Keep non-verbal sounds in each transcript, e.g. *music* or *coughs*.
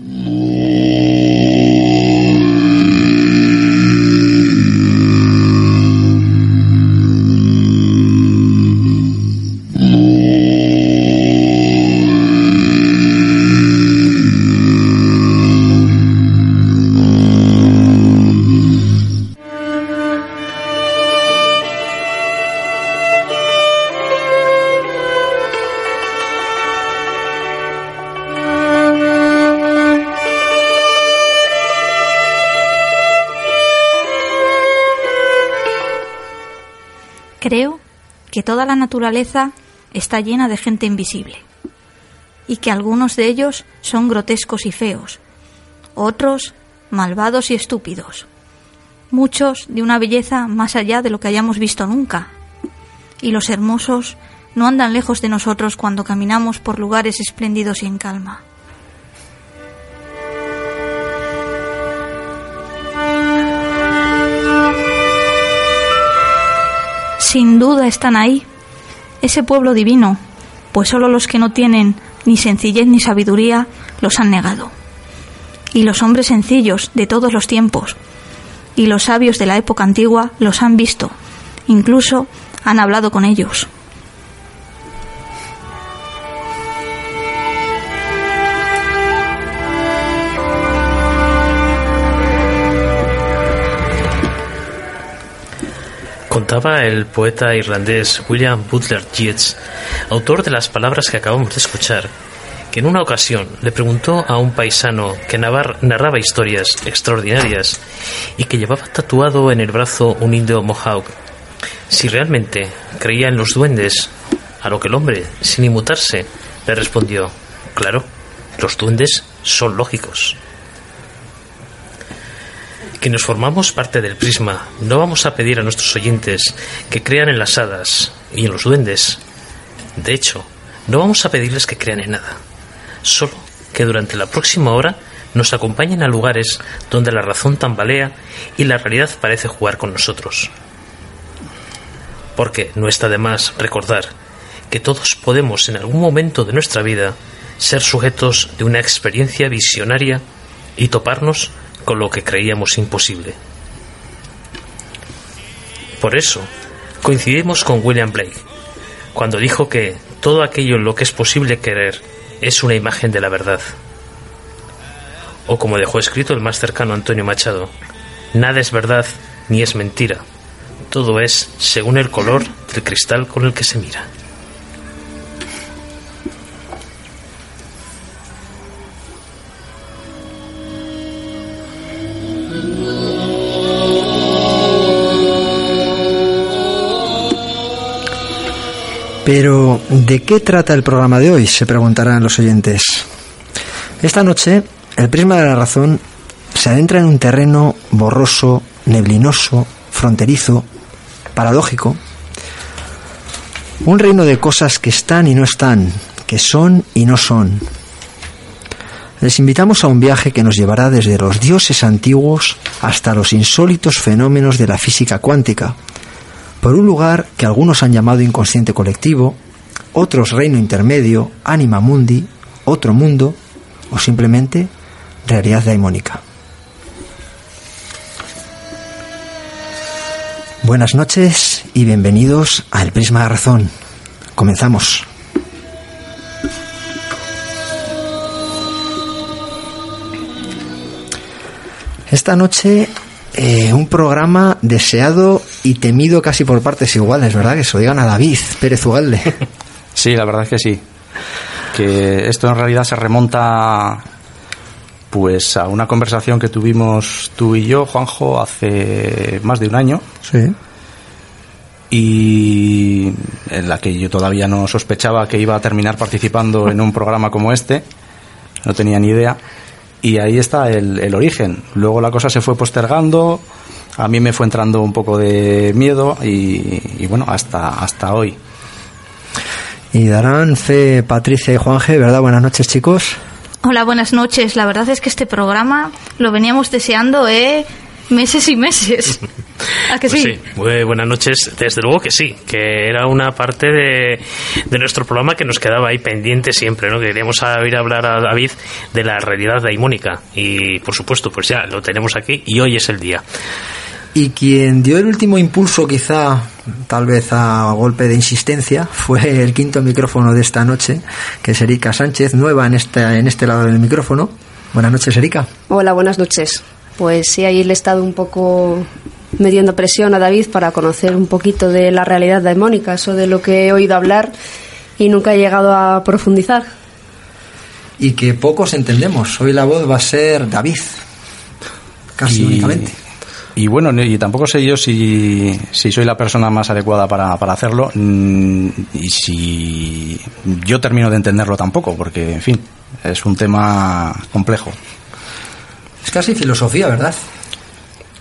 Creo naturaleza está llena de gente invisible y que algunos de ellos son grotescos y feos, otros malvados y estúpidos, muchos de una belleza más allá de lo que hayamos visto nunca, y los hermosos no andan lejos de nosotros cuando caminamos por lugares espléndidos y en calma. Sin duda están ahí, ese pueblo divino, pues solo los que no tienen ni sencillez ni sabiduría los han negado. Y los hombres sencillos de todos los tiempos y los sabios de la época antigua los han visto, incluso han hablado con ellos. El poeta irlandés William Butler Yeats, autor de las palabras que acabamos de escuchar, que en una ocasión le preguntó a un paisano que narraba historias extraordinarias y que llevaba tatuado en el brazo un indio mohawk si realmente creía en los duendes, a lo que el hombre, sin inmutarse, le respondió, claro, los duendes son lógicos. Quienes formamos parte del prisma, no vamos a pedir a nuestros oyentes que crean en las hadas y en los duendes. De hecho, no vamos a pedirles que crean en nada. Solo que durante la próxima hora nos acompañen a lugares donde la razón tambalea y la realidad parece jugar con nosotros. Porque no está de más recordar que todos podemos en algún momento de nuestra vida ser sujetos de una experiencia visionaria y toparnos con lo que creíamos imposible. Por eso, coincidimos con William Blake, cuando dijo que todo aquello en lo que es posible querer es una imagen de la verdad. O como dejó escrito el más cercano Antonio Machado, nada es verdad ni es mentira, todo es según el color del cristal con el que se mira. Pero, ¿de qué trata el programa de hoy? Se preguntarán los oyentes. Esta noche, el prisma de la razón se adentra en un terreno borroso, neblinoso, fronterizo, paradójico, un reino de cosas que están y no están, que son y no son. Les invitamos a un viaje que nos llevará desde los dioses antiguos hasta los insólitos fenómenos de la física cuántica, por un lugar que algunos han llamado inconsciente colectivo, otros reino intermedio, anima mundi, otro mundo o simplemente realidad daimónica. Buenas noches y bienvenidos a El Prisma de Razón. Comenzamos. Esta noche eh, un programa deseado y temido casi por partes iguales, ¿verdad? Que se lo digan a David Pérez Ugalde. *laughs* Sí, la verdad es que sí. Que esto en realidad se remonta pues a una conversación que tuvimos tú y yo, Juanjo, hace más de un año. Sí. Y en la que yo todavía no sospechaba que iba a terminar participando en un programa como este. No tenía ni idea. Y ahí está el, el origen. Luego la cosa se fue postergando, a mí me fue entrando un poco de miedo y, y bueno, hasta, hasta hoy. Y darán fe Patricia y Juanje, ¿verdad? Buenas noches, chicos. Hola, buenas noches. La verdad es que este programa lo veníamos deseando, ¿eh? Meses y meses. *laughs* ¿A que Pues sí? Muy buenas noches, desde luego que sí, que era una parte de, de nuestro programa que nos quedaba ahí pendiente siempre, ¿no? Queríamos a hablar a David de la realidad daimónica y por supuesto, pues ya lo tenemos aquí y hoy es el día. Y quien dio el último impulso, quizá, tal vez a golpe de insistencia, *laughs* fue el quinto micrófono de esta noche, que es Erika Sánchez, nueva en este, en este lado del micrófono. Buenas noches, Erika. Hola, buenas noches. Pues sí, ahí le he estado un poco metiendo presión a David para conocer un poquito de la realidad daimónica, eso de lo que he oído hablar y nunca he llegado a profundizar. Y que pocos entendemos. Hoy la voz va a ser David. Casi y, únicamente. y bueno, y tampoco sé yo si, si soy la persona más adecuada para, para hacerlo mm, y si yo termino de entenderlo tampoco, porque, en fin, es un tema complejo. Es casi filosofía, ¿verdad?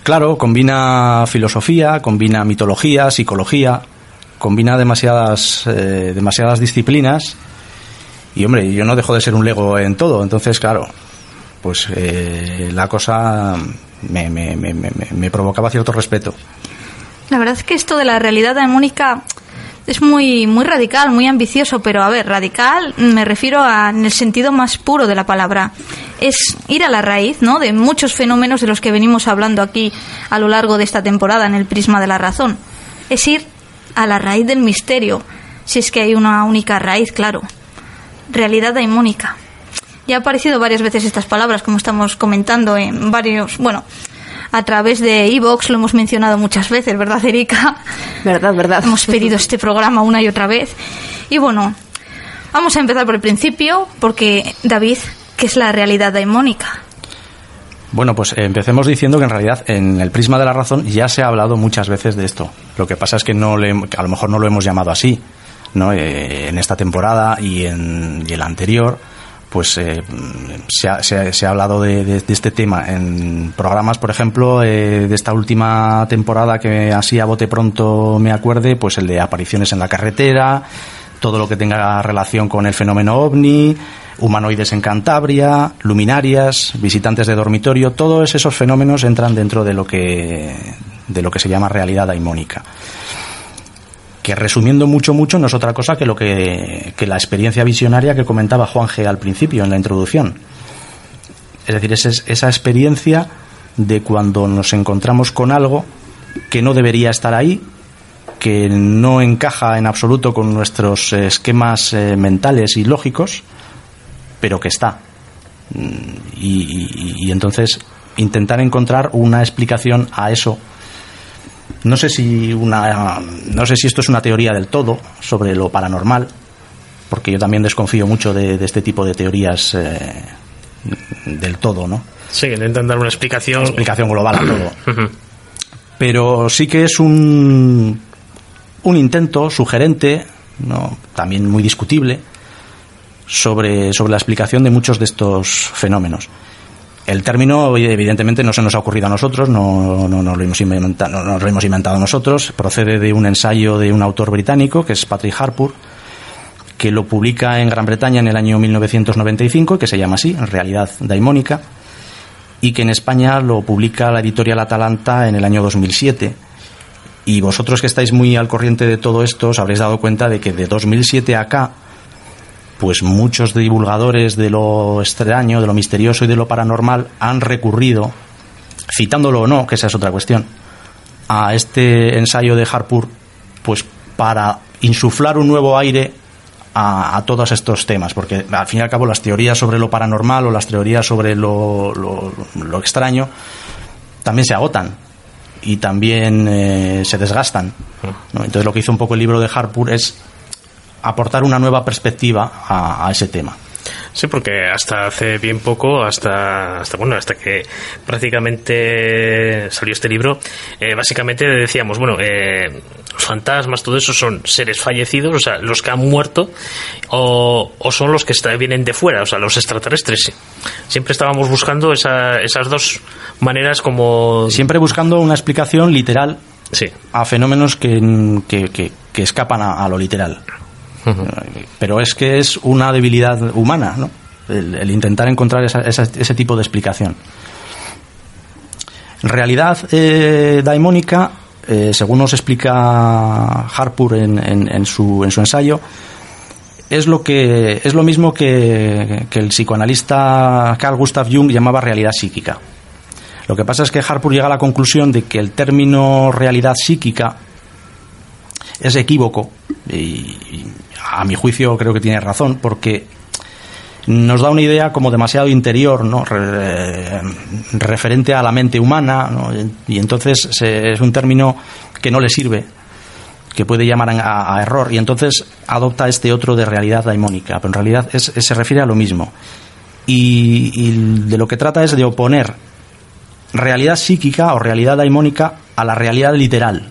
Claro, combina filosofía, combina mitología, psicología, combina demasiadas, eh, demasiadas disciplinas y, hombre, yo no dejo de ser un lego en todo, entonces, claro, pues eh, la cosa me, me, me, me, me provocaba cierto respeto. La verdad es que esto de la realidad daimónica es muy, muy radical, muy ambicioso, pero a ver, radical me refiero a, en el sentido más puro de la palabra. Es ir a la raíz, ¿no? De muchos fenómenos de los que venimos hablando aquí a lo largo de esta temporada en el prisma de la razón. Es ir a la raíz del misterio, si es que hay una única raíz, claro. Realidad daimónica. Ya ha aparecido varias veces estas palabras, como estamos comentando en varios, bueno, a través de Evox lo hemos mencionado muchas veces, ¿verdad, Erika? ¿Verdad, verdad? Hemos pedido este programa una y otra vez. Y bueno, vamos a empezar por el principio, porque David, ¿qué es la realidad daimónica? Bueno, pues empecemos diciendo que en realidad en el prisma de la razón ya se ha hablado muchas veces de esto. Lo que pasa es que no le, que a lo mejor no lo hemos llamado así, ¿no? Eh, en esta temporada y en, y en la anterior, pues eh, se, ha, se, ha, se, ha, hablado de, este tema en programas, por ejemplo, eh, de esta última temporada que así a bote pronto me acuerde, pues el de apariciones en la carretera, todo lo que tenga relación con el fenómeno ovni, humanoides en Cantabria, luminarias, visitantes de dormitorio, todos esos fenómenos entran dentro de lo que de lo que se llama realidad daimónica. Que resumiendo mucho mucho no es otra cosa que lo que, que la experiencia visionaria que comentaba Juan G al principio en la introducción. Es decir, es esa experiencia de cuando nos encontramos con algo que no debería estar ahí, que no encaja en absoluto con nuestros esquemas eh, mentales y lógicos, pero que está. Y, y, entonces intentar encontrar una explicación a eso. No sé si una, no sé si esto es una teoría del todo sobre lo paranormal, porque yo también desconfío mucho de, de este tipo de teorías eh, del todo, ¿no? Sí, intentan dar una explicación. Una explicación global a todo. *clears throat* Pero sí que es un, un intento sugerente, ¿no? también muy discutible, sobre, sobre la explicación de muchos de estos fenómenos. El término, evidentemente, no se nos ha ocurrido a nosotros, no, lo, hemos inventado, no, lo hemos inventado nosotros, procede de un ensayo de un autor británico, que es Patrick Harpur, que lo publica en Gran Bretaña en el año 1995, que se llama así, en realidad daimónica, y que en España lo publica la editorial Atalanta en el año 2007. Y vosotros que estáis muy al corriente de todo esto, os habréis dado cuenta de que de 2007 a acá, pues muchos divulgadores de lo extraño, de lo misterioso y de lo paranormal han recurrido, citándolo o no, que esa es otra cuestión, a este ensayo de Harpur, pues para insuflar un nuevo aire a, todos estos temas, porque al fin y al cabo las teorías sobre lo paranormal o las teorías sobre lo, lo, lo extraño también se agotan y también eh, se desgastan. Entonces lo que hizo un poco el libro de Harpur es aportar una nueva perspectiva a, a, ese tema. Sí, porque hasta hace bien poco, hasta, hasta bueno, hasta que prácticamente salió este libro, eh, básicamente decíamos, bueno, eh, los fantasmas, todo eso son seres fallecidos, o sea, los que han muerto, o, o son los que está, vienen de fuera, o sea, los extraterrestres. Siempre estábamos buscando esa, esas dos maneras como... Siempre buscando una explicación literal sí. a fenómenos que, que, que, que escapan a, a lo literal. Pero es que es una debilidad humana, ¿no? El, intentar encontrar esa, esa, ese tipo de explicación. Realidad eh, daimónica, eh, según nos explica Harpur en, en- su, en su ensayo, es lo que es lo mismo que, que el psicoanalista Carl Gustav Jung llamaba realidad psíquica. Lo que pasa es que Harpur llega a la conclusión de que el término realidad psíquica es equívoco y a mi juicio creo que tiene razón porque nos da una idea como demasiado interior, ¿no? Re- referente a la mente humana, ¿no? y entonces es un término que no le sirve, que puede llamar a, error, y entonces adopta este otro de realidad daimónica, pero en realidad es- se refiere a lo mismo. Y, y de lo que trata es de oponer realidad psíquica o realidad daimónica a la realidad literal.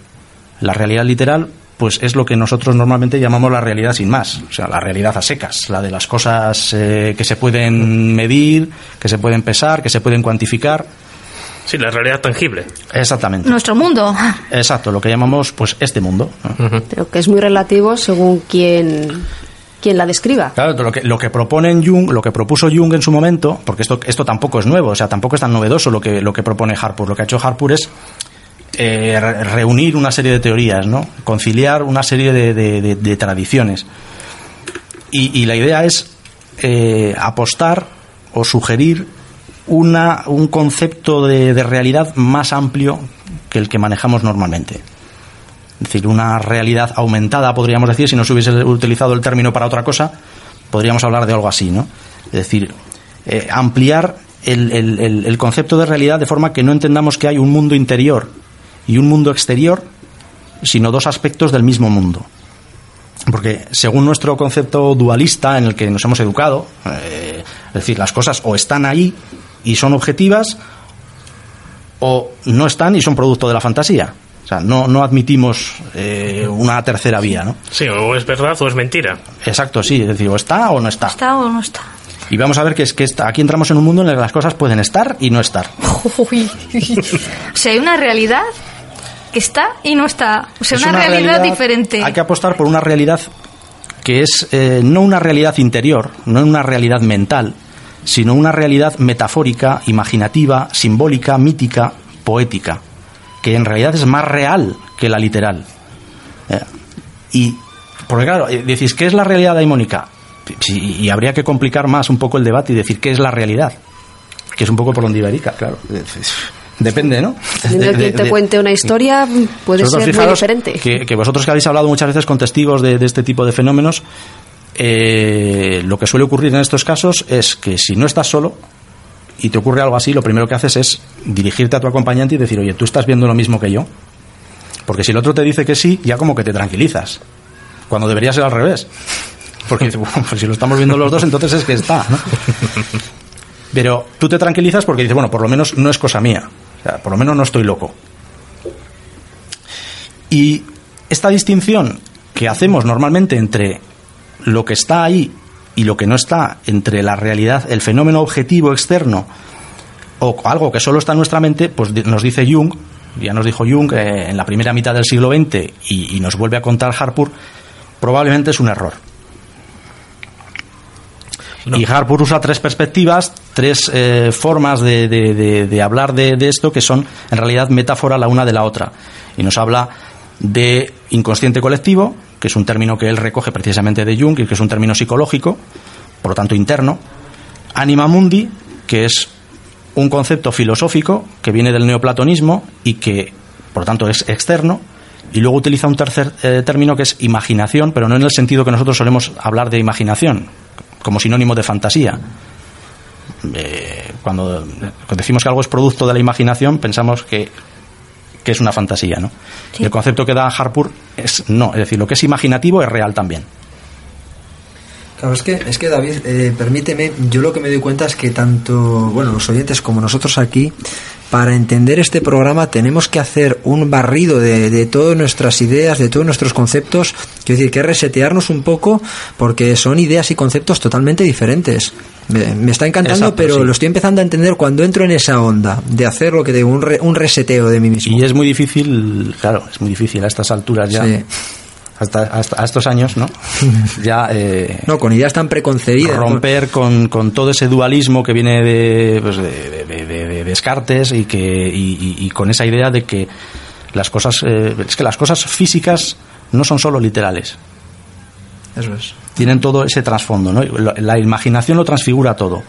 La realidad literal, pues es lo que nosotros normalmente llamamos la realidad sin más, o sea, la realidad a secas, la de las cosas eh, que se pueden medir, que se pueden pesar, que se pueden cuantificar. Sí, la realidad tangible. Exactamente. Nuestro mundo. Exacto, lo que llamamos pues este mundo. ¿no? Pero que es muy relativo según quien, quien la describa. Claro, lo que, lo que propone Jung, lo que propuso Jung en su momento, porque esto, esto tampoco es nuevo, o sea, tampoco es tan novedoso lo que, lo que propone Harpur. Lo que ha hecho Harpur es eh, re- reunir una serie de teorías, ¿no? Conciliar una serie de, tradiciones. Y, la idea es eh, apostar o sugerir una, un concepto de, realidad más amplio que el que manejamos normalmente. Es decir, una realidad aumentada, podríamos decir, si no se hubiese utilizado el término para otra cosa, podríamos hablar de algo así, ¿no? Es decir, eh, ampliar el concepto de realidad de forma que no entendamos que hay un mundo interior y un mundo exterior, sino dos aspectos del mismo mundo. Porque según nuestro concepto dualista en el que nos hemos educado, eh, es decir, las cosas o están ahí y son objetivas, o no están y son producto de la fantasía. O sea, no, no admitimos eh, una tercera vía, ¿no? Sí, o es verdad o es mentira. Exacto, sí, es decir, o está o no está. ¿Está o no está? Y vamos a ver que es que está- aquí entramos en un mundo en el que las cosas pueden estar y no estar. Uy. *laughs* O sea, hay una realidad que está y no está. O sea, Es una, realidad, diferente. Hay que apostar por una realidad que es eh, no una realidad interior, no una realidad mental, sino una realidad metafórica, imaginativa, simbólica, mítica, poética, que en realidad es más real que la literal. Eh, y, porque claro, eh, decís, ¿qué es la realidad daimónica? Sí, y habría que complicar más un poco el debate y decir, ¿qué es la realidad? Que es un poco por donde iba Erika, claro. Depende, ¿no? De quien te cuente una historia, puede ser muy diferente. Que, que vosotros que habéis hablado muchas veces con testigos de, de este tipo de fenómenos, eh, lo que suele ocurrir en estos casos es que si no estás solo y te ocurre algo así, lo primero que haces es dirigirte a tu acompañante y decir, oye, tú estás viendo lo mismo que yo. Porque si el otro te dice que sí, ya como que te tranquilizas. Cuando debería ser al revés. Porque bueno, pues si lo estamos viendo los dos, entonces es que está. ¿no? Pero tú te tranquilizas porque dices, bueno, por lo menos no es cosa mía. Por lo menos no estoy loco. Y esta distinción que hacemos normalmente entre lo que está ahí y lo que no está, entre la realidad, el fenómeno objetivo externo o algo que solo está en nuestra mente, pues nos dice Jung, ya nos dijo Jung eh, en la primera mitad del siglo XX y nos vuelve a contar Harpur, probablemente es un error. Y Harpur usa tres perspectivas, tres eh, formas de, hablar de, de esto que son en realidad metáfora la una de la otra. Y nos habla de inconsciente colectivo, que es un término que él recoge precisamente de Jung y que es un término psicológico, por lo tanto interno. Anima mundi, que es un concepto filosófico que viene del neoplatonismo y que, por lo tanto, es externo. Y luego utiliza un tercer eh, término que es imaginación, pero no en el sentido que nosotros solemos hablar de imaginación, como sinónimo de fantasía. Eh, cuando decimos que algo es producto de la imaginación, pensamos que, que es una fantasía, ¿no? Sí. El concepto que da Harpur es no, es decir, lo que es imaginativo es real también. Claro, es que, es que David, eh, permíteme, yo lo que me doy cuenta es que tanto, bueno, los oyentes como nosotros aquí, para entender este programa tenemos que hacer un barrido de, de todas nuestras ideas, de todos nuestros conceptos, quiero decir, que resetearnos un poco, porque son ideas y conceptos totalmente diferentes. Me, me está encantando, Exacto, pero sí. lo estoy empezando a entender cuando entro en esa onda, de hacer lo que digo, un, re- un reseteo de mí mismo. Y es muy difícil, claro, es muy difícil a estas alturas ya. Sí. Hasta, hasta a estos años, ¿no? *laughs* ya eh, No, con ideas tan preconcebidas. ¿no? romper con, con todo ese dualismo que viene de, pues, de, de- de- de Descartes y que y, y- y con esa idea de que las cosas eh, es que las cosas físicas no son solo literales Eso es. tienen todo ese trasfondo ¿no? la, la imaginación lo transfigura todo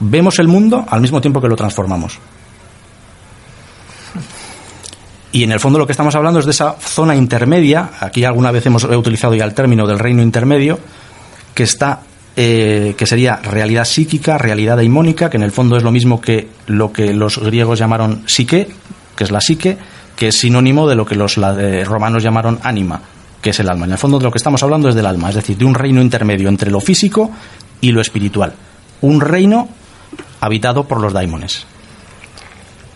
vemos el mundo al mismo tiempo que lo transformamos y en el fondo lo que estamos hablando es de esa zona intermedia aquí alguna vez hemos he utilizado ya el término del reino intermedio que está eh, que sería realidad psíquica, realidad daimónica, que en el fondo es lo mismo que lo que los griegos llamaron psique, que es la psique, que es sinónimo de lo que los eh, romanos llamaron ánima, que es el alma. En el fondo de lo que estamos hablando es del alma, es decir, de un reino intermedio entre lo físico y lo espiritual. Un reino habitado por los daimones.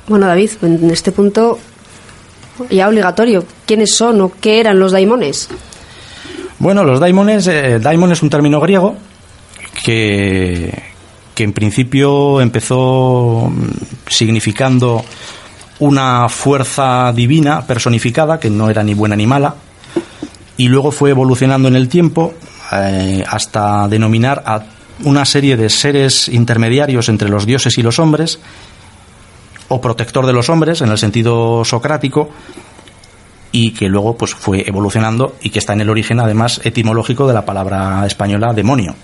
Bueno, David, en este punto ya obligatorio, ¿quiénes son o qué eran los daimones? Bueno, los daimones, eh, daimon es un término griego que, que en principio empezó mm, significando una fuerza divina personificada que no era ni buena ni mala y luego fue evolucionando en el tiempo eh, hasta denominar a una serie de seres intermediarios entre los dioses y los hombres o protector de los hombres en el sentido socrático y que luego pues fue evolucionando y que está en el origen además etimológico de la palabra española demonio.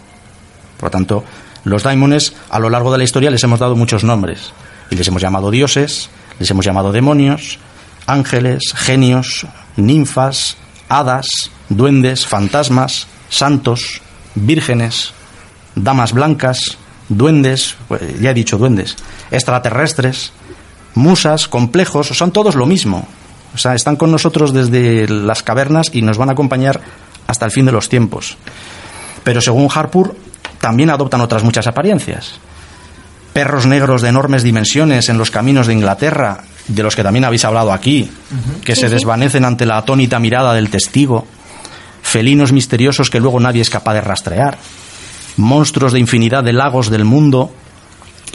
Por lo tanto, los daimones a lo largo de la historia les hemos dado muchos nombres y les hemos llamado dioses, les hemos llamado demonios, ángeles, genios, ninfas, hadas, duendes, fantasmas, santos, vírgenes, damas blancas, duendes, pues, ya he dicho duendes, extraterrestres, musas, complejos, son todos lo mismo. O sea, están con nosotros desde las cavernas y nos van a acompañar hasta el fin de los tiempos. Pero según Harpur, también adoptan otras muchas apariencias. Perros negros de enormes dimensiones en los caminos de Inglaterra, de los que también habéis hablado aquí, que se desvanecen ante la atónita mirada del testigo. Felinos misteriosos que luego nadie es capaz de rastrear. Monstruos de infinidad de lagos del mundo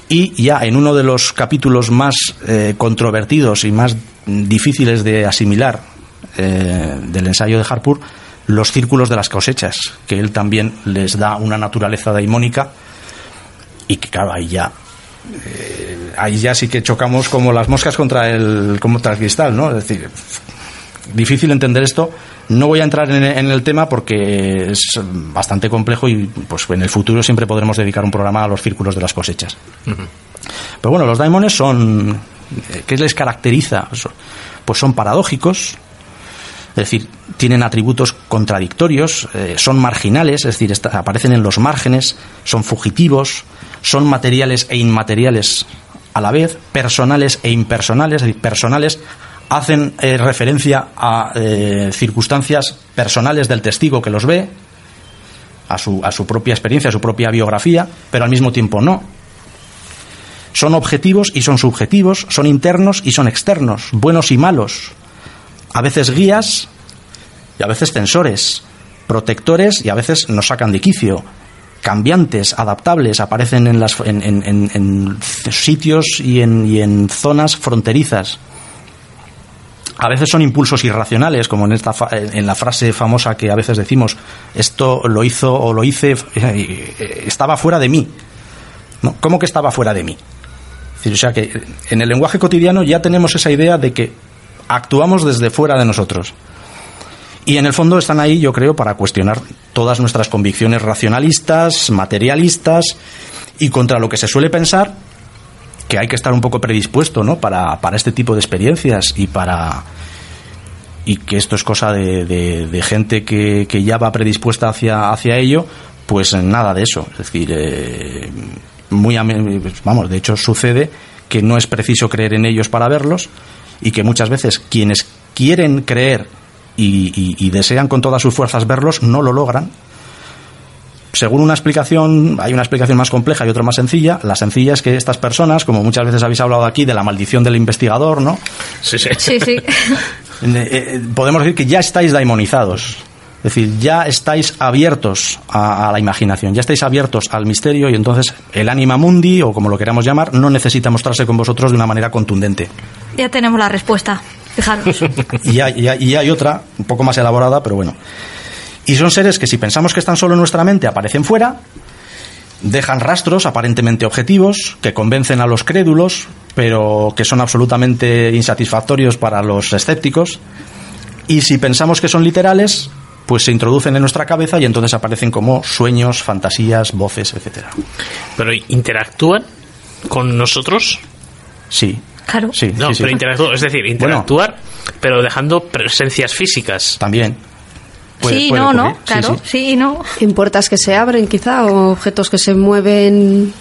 y ya en uno de los capítulos más eh, controvertidos y más difíciles de asimilar eh, del ensayo de Harpur, los círculos de las cosechas, que él también les da una naturaleza daimónica y que claro, ahí ya eh, ahí ya sí que chocamos como las moscas contra el contra el cristal, ¿no? Es decir, difícil entender esto. No voy a entrar en, en el tema porque es bastante complejo y pues en el futuro siempre podremos dedicar un programa a los círculos de las cosechas. Pero bueno, los daimones son eh, ¿qué les caracteriza? Pues son paradójicos, es decir, tienen atributos contradictorios, eh, son marginales, es decir, esta- aparecen en los márgenes, son fugitivos, son materiales e inmateriales a la vez, personales e impersonales, es decir, personales hacen eh, referencia a eh, circunstancias personales del testigo que los ve, a su, a su propia experiencia, a su propia biografía, pero al mismo tiempo no. Son objetivos y son subjetivos, son internos y son externos, buenos y malos, a veces guías y a veces censores, protectores y a veces nos sacan de quicio, cambiantes, adaptables, aparecen en, las, en, en- en- sitios y y en zonas fronterizas. A veces son impulsos irracionales, como en, esta fa- en la frase famosa que a veces decimos, esto lo hizo o lo hice, eh, estaba fuera de mí. ¿Cómo que estaba fuera de mí? O sea que en el lenguaje cotidiano ya tenemos esa idea de que actuamos desde fuera de nosotros. Y en el fondo están ahí, yo creo, para cuestionar todas nuestras convicciones racionalistas, materialistas y contra lo que se suele pensar que hay que estar un poco predispuesto, ¿no? Para, para este tipo de experiencias y para y que esto es cosa de, de- gente que, que ya va predispuesta hacia, hacia ello, pues nada de eso. Es decir, eh, muy vamos, de hecho sucede que no es preciso creer en ellos para verlos y que muchas veces quienes quieren creer y desean con todas sus fuerzas verlos no lo logran. Según una explicación, hay una explicación más compleja y otra más sencilla. La sencilla es que estas personas, como muchas veces habéis hablado aquí de la maldición del investigador, ¿no? Sí, sí. Sí, sí. *laughs* Eh, eh, podemos decir que ya estáis daimonizados. Es decir, ya estáis abiertos a, a la imaginación, ya estáis abiertos al misterio y entonces el anima mundi, o como lo queramos llamar, no necesita mostrarse con vosotros de una manera contundente. Ya tenemos la respuesta. Fijaros. *laughs* Y hay, y hay- y hay otra, un poco más elaborada, pero bueno. Y son seres que si pensamos que están solo en nuestra mente, aparecen fuera, dejan rastros aparentemente objetivos, que convencen a los crédulos, pero que son absolutamente insatisfactorios para los escépticos. Y si pensamos que son literales, pues se introducen en nuestra cabeza y entonces aparecen como sueños, fantasías, voces, etcétera. Pero interactúan con nosotros. Sí. Claro. Sí, No, sí, sí. pero interactúan, es decir, interactuar, pero dejando presencias físicas. También. Puede- sí, puede no, no, ocurrir. Claro, sí. sí, y no. En puertas que se abren, quizá, o objetos que se mueven.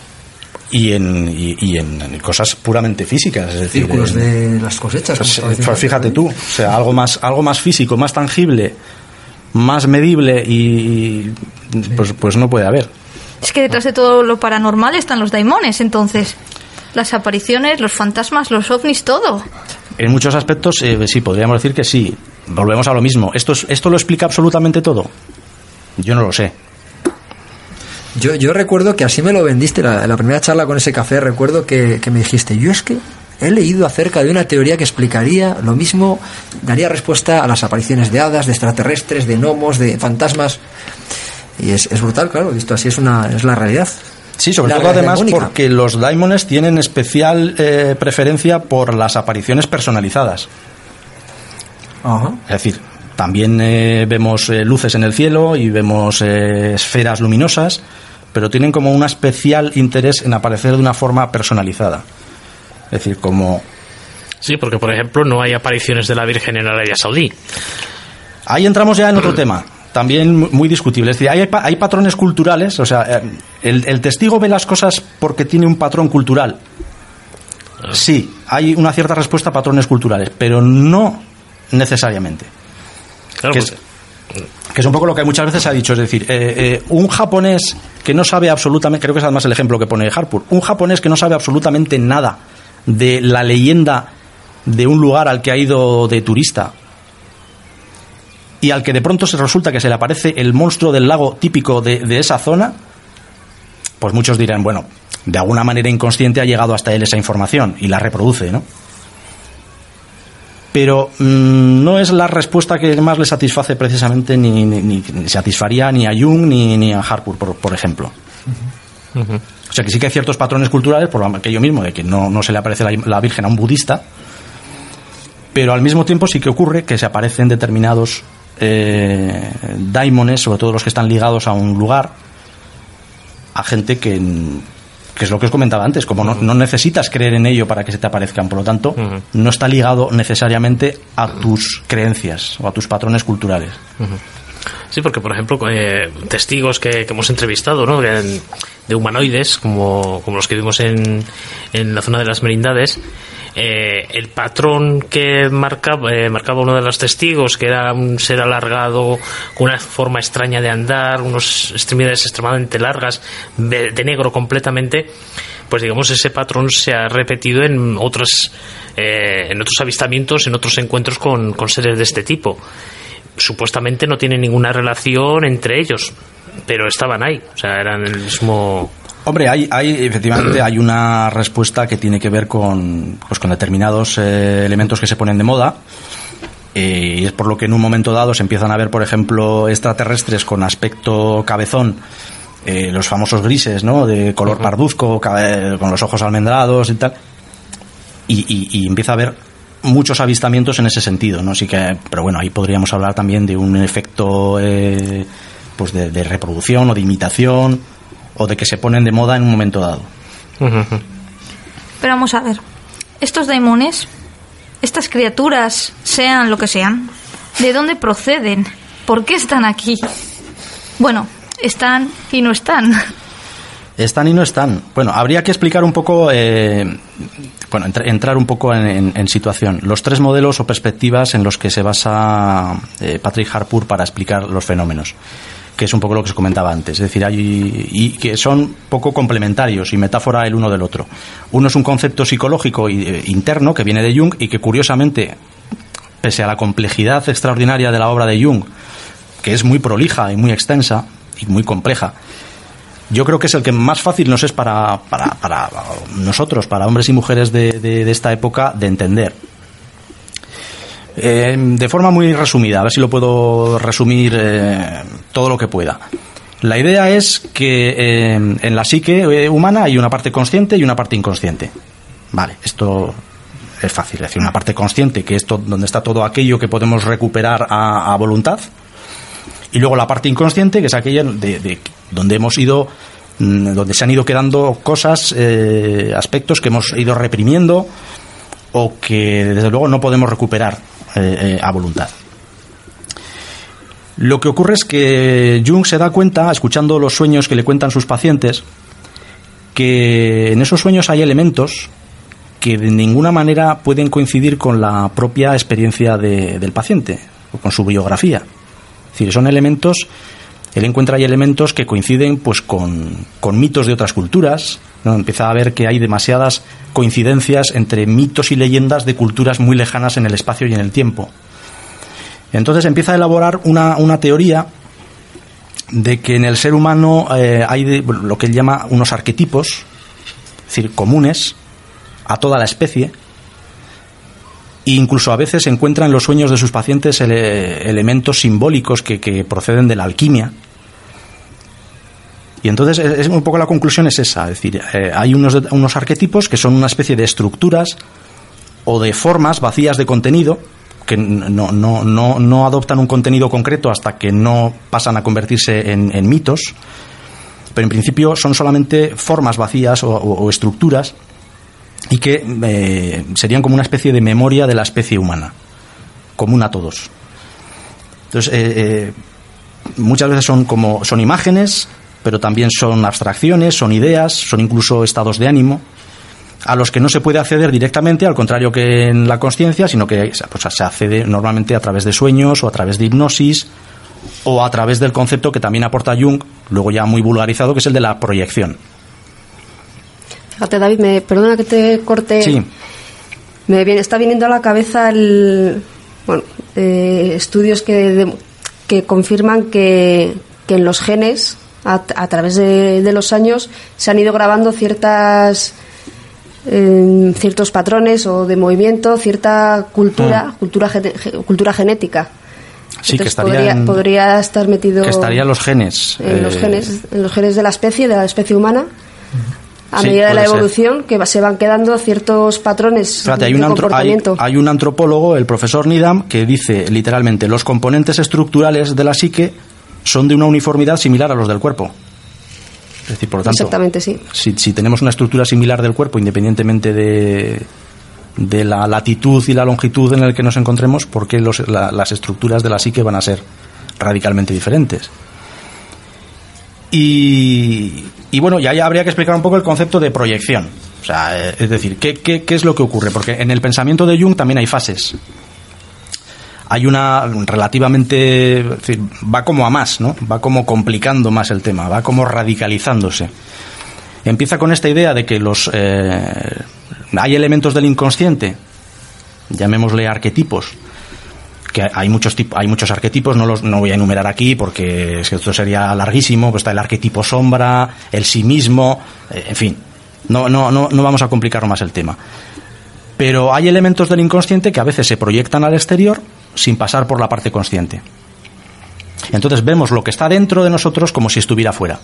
y en, y, y en, en cosas puramente físicas, es decir, Círculos en- de las cosechas. pues, pues fíjate tú, o sea, algo más, algo más físico, más tangible, más medible y pues, pues no puede haber. Es que detrás de todo lo paranormal están los daimones, entonces. Las apariciones, los fantasmas, los ovnis, todo. En muchos aspectos eh, sí, podríamos decir que sí. Volvemos a lo mismo. ¿Esto, es- ¿Esto lo explica absolutamente todo? Yo no lo sé. Yo, yo recuerdo que así me lo vendiste la, primera charla con ese café. Recuerdo que, que me dijiste, yo es que he leído acerca de una teoría que explicaría lo mismo, daría respuesta a las apariciones de hadas, de extraterrestres, de gnomos, de fantasmas. Y es, es brutal, claro, visto así es, una, es la realidad. Sí, sobre todo además porque los daimones tienen especial eh, preferencia por las apariciones personalizadas. Ajá. Es decir, también eh, vemos eh, luces en el cielo y vemos eh, esferas luminosas, pero tienen como un especial interés en aparecer de una forma personalizada. Es decir, como Sí, porque por ejemplo no hay apariciones de la Virgen en Arabia Saudí. Ahí entramos ya en otro *clears throat* tema, también mu- muy discutible. Es decir, hay, pa- hay patrones culturales, o sea, eh, el, el testigo ve las cosas porque tiene un patrón cultural. Sí, hay una cierta respuesta a patrones culturales, pero no necesariamente. Claro, que, es, que es un poco lo que muchas veces se ha dicho. Es decir, eh, eh, un japonés que no sabe absolutamente, creo que es además el ejemplo que pone Harpur, un japonés que no sabe absolutamente nada de la leyenda de un lugar al que ha ido de turista y al que de pronto se resulta que se le aparece el monstruo del lago típico de, de esa zona, pues muchos dirán, bueno, de alguna manera inconsciente ha llegado hasta él esa información y la reproduce, ¿no? Pero mm, no es la respuesta que más le satisface precisamente ni, ni- satisfaría ni a Jung ni, ni a Harpur, por, por ejemplo. O sea que sí que hay ciertos patrones culturales, por aquello mismo, de que no, no se le aparece la, la Virgen a un budista, pero al mismo tiempo sí que ocurre que se aparecen determinados eh, daimones, sobre todo los que están ligados a un lugar, a gente que, que es lo que os comentaba antes, como no, no necesitas creer en ello para que se te aparezcan, por lo tanto, no está ligado necesariamente a tus creencias o a tus patrones culturales. Sí, porque por ejemplo, eh, testigos que, que hemos entrevistado, ¿no? De, de humanoides, como, como los que vimos en, en la zona de las merindades, eh, el patrón que marcaba, eh, marcaba uno de los testigos, que era un ser alargado, con una forma extraña de andar, unas extremidades extremadamente largas, de, de negro completamente, pues digamos ese patrón se ha repetido en otros, eh, en otros avistamientos, en otros encuentros con, con seres de este tipo supuestamente no tiene ninguna relación entre ellos, pero estaban ahí, o sea, eran el mismo. Hombre, hay, hay efectivamente hay una respuesta que tiene que ver con, pues, con determinados eh, elementos que se ponen de moda. eh, y es por lo que en un momento dado se empiezan a ver, por ejemplo, extraterrestres con aspecto cabezón, eh, los famosos grises, ¿no? De color parduzco, con los ojos almendrados y tal. Y, y- y empieza a haber muchos avistamientos en ese sentido, ¿no? Así que, pero bueno, ahí podríamos hablar también de un efecto, eh, pues de, de reproducción o de imitación o de que se ponen de moda en un momento dado. Pero vamos a ver. Estos daimones, estas criaturas, sean lo que sean, ¿de dónde proceden? ¿Por qué están aquí? Bueno, están y no están. Están y no están. Bueno, habría que explicar un poco, eh, bueno, entr- entrar un poco en, en- en situación. Los tres modelos o perspectivas en los que se basa eh, Patrick Harpur para explicar los fenómenos, que es un poco lo que os comentaba antes. Es decir, hay y que son poco complementarios y metáfora el uno del otro. Uno es un concepto psicológico eh, interno que viene de Jung y que curiosamente, pese a la complejidad extraordinaria de la obra de Jung, que es muy prolija y muy extensa y muy compleja, yo creo que es el que más fácil nos es para, para, para nosotros, para hombres y mujeres de- de esta época, de entender. Eh, de forma muy resumida, a ver si lo puedo resumir eh, todo lo que pueda. La idea es que eh, en la psique humana hay una parte consciente y una parte inconsciente. Vale, esto es fácil, es decir, una parte consciente, que es donde está todo aquello que podemos recuperar a, voluntad, y luego la parte inconsciente, que es aquella de, donde hemos ido, mm, donde se han ido quedando cosas, aspectos que hemos ido reprimiendo o que desde luego no podemos recuperar eh, eh, a voluntad. Lo que ocurre es que Jung se da cuenta, escuchando los sueños que le cuentan sus pacientes, que en esos sueños hay elementos que de ninguna manera pueden coincidir con la propia experiencia del paciente o con su biografía. Es decir, son elementos, él encuentra ahí elementos que coinciden pues con, mitos de otras culturas, empieza a ver que hay demasiadas coincidencias entre mitos y leyendas de culturas muy lejanas en el espacio y en el tiempo. Entonces empieza a elaborar una, teoría de que en el ser humano eh, hay lo que él llama unos arquetipos, es decir, comunes a toda la especie, e incluso a veces encuentra en los sueños de sus pacientes elementos simbólicos que proceden de la alquimia, y entonces es, un poco la conclusión es esa, es decir, eh, hay unos, unos arquetipos que son una especie de estructuras o de formas vacías de contenido que no, no, no, no adoptan un contenido concreto hasta que no pasan a convertirse en, mitos, pero en principio son solamente formas vacías o, estructuras y que eh, serían como una especie de memoria de la especie humana, común a todos. Entonces, eh, muchas veces son como son imágenes pero también son abstracciones, son ideas, son incluso estados de ánimo a los que no se puede acceder directamente, al contrario que en la conciencia, sino que pues, se accede normalmente a través de sueños o a través de hipnosis o a través del concepto que también aporta Jung, luego ya muy vulgarizado, que es el de la proyección. Fíjate, David, me perdona que te corte. Sí. Me viene, está viniendo a la cabeza el, bueno, eh, estudios que, que confirman que, que en los genes a, través de, los años se han ido grabando ciertas eh, ciertos patrones o de movimiento, cierta cultura, mm. cultura, cultura genética. Sí, que podría, estar metido que estarían los genes en los eh, genes en los genes de la especie de la especie humana a medida de la evolución que se van quedando ciertos patrones de hay un comportamiento. Hay, hay, un antropólogo el profesor Nidam que dice literalmente los componentes estructurales de la psique son de una uniformidad similar a los del cuerpo. Es decir, por lo tanto, Exactamente, sí. si, tenemos una estructura similar del cuerpo, independientemente de, de la latitud y la longitud en el que nos encontremos, ¿por qué las estructuras de la psique van a ser radicalmente diferentes? Y, y, bueno, ya, habría que explicar un poco el concepto de proyección. O sea, es decir, ¿qué, qué, qué es lo que ocurre? Porque en el pensamiento de Jung también hay fases hay una relativamente, va como a más, ¿no? Va como complicando más el tema, va como radicalizándose. Empieza con esta idea de que los eh, hay elementos del inconsciente, llamémosle arquetipos, que hay muchos hay muchos arquetipos, no los no voy a enumerar aquí porque esto sería larguísimo, pues está el arquetipo sombra, el sí mismo, eh, en fin, no, no, no, no vamos a complicar más el tema. Pero hay elementos del inconsciente que a veces se proyectan al exterior sin pasar por la parte consciente. Entonces vemos lo que está dentro de nosotros como si estuviera fuera.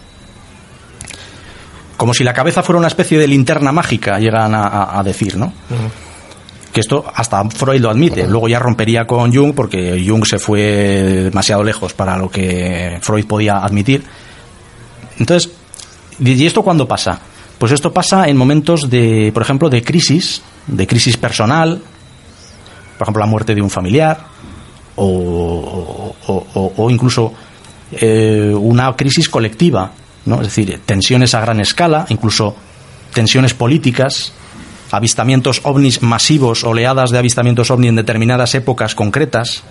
Como si la cabeza fuera una especie de linterna mágica, llegan a, decir, ¿no? Que esto hasta Freud lo admite. Luego ya rompería con Jung porque Jung se fue demasiado lejos para lo que Freud podía admitir. Entonces, ¿y esto cuándo pasa? Pues esto pasa en momentos de, por ejemplo, de crisis, de crisis personal, por ejemplo, la muerte de un familiar, o, incluso eh, una crisis colectiva, ¿no? es decir, tensiones a gran escala, incluso tensiones políticas, avistamientos ovnis masivos, oleadas de avistamientos ovni en determinadas épocas concretas.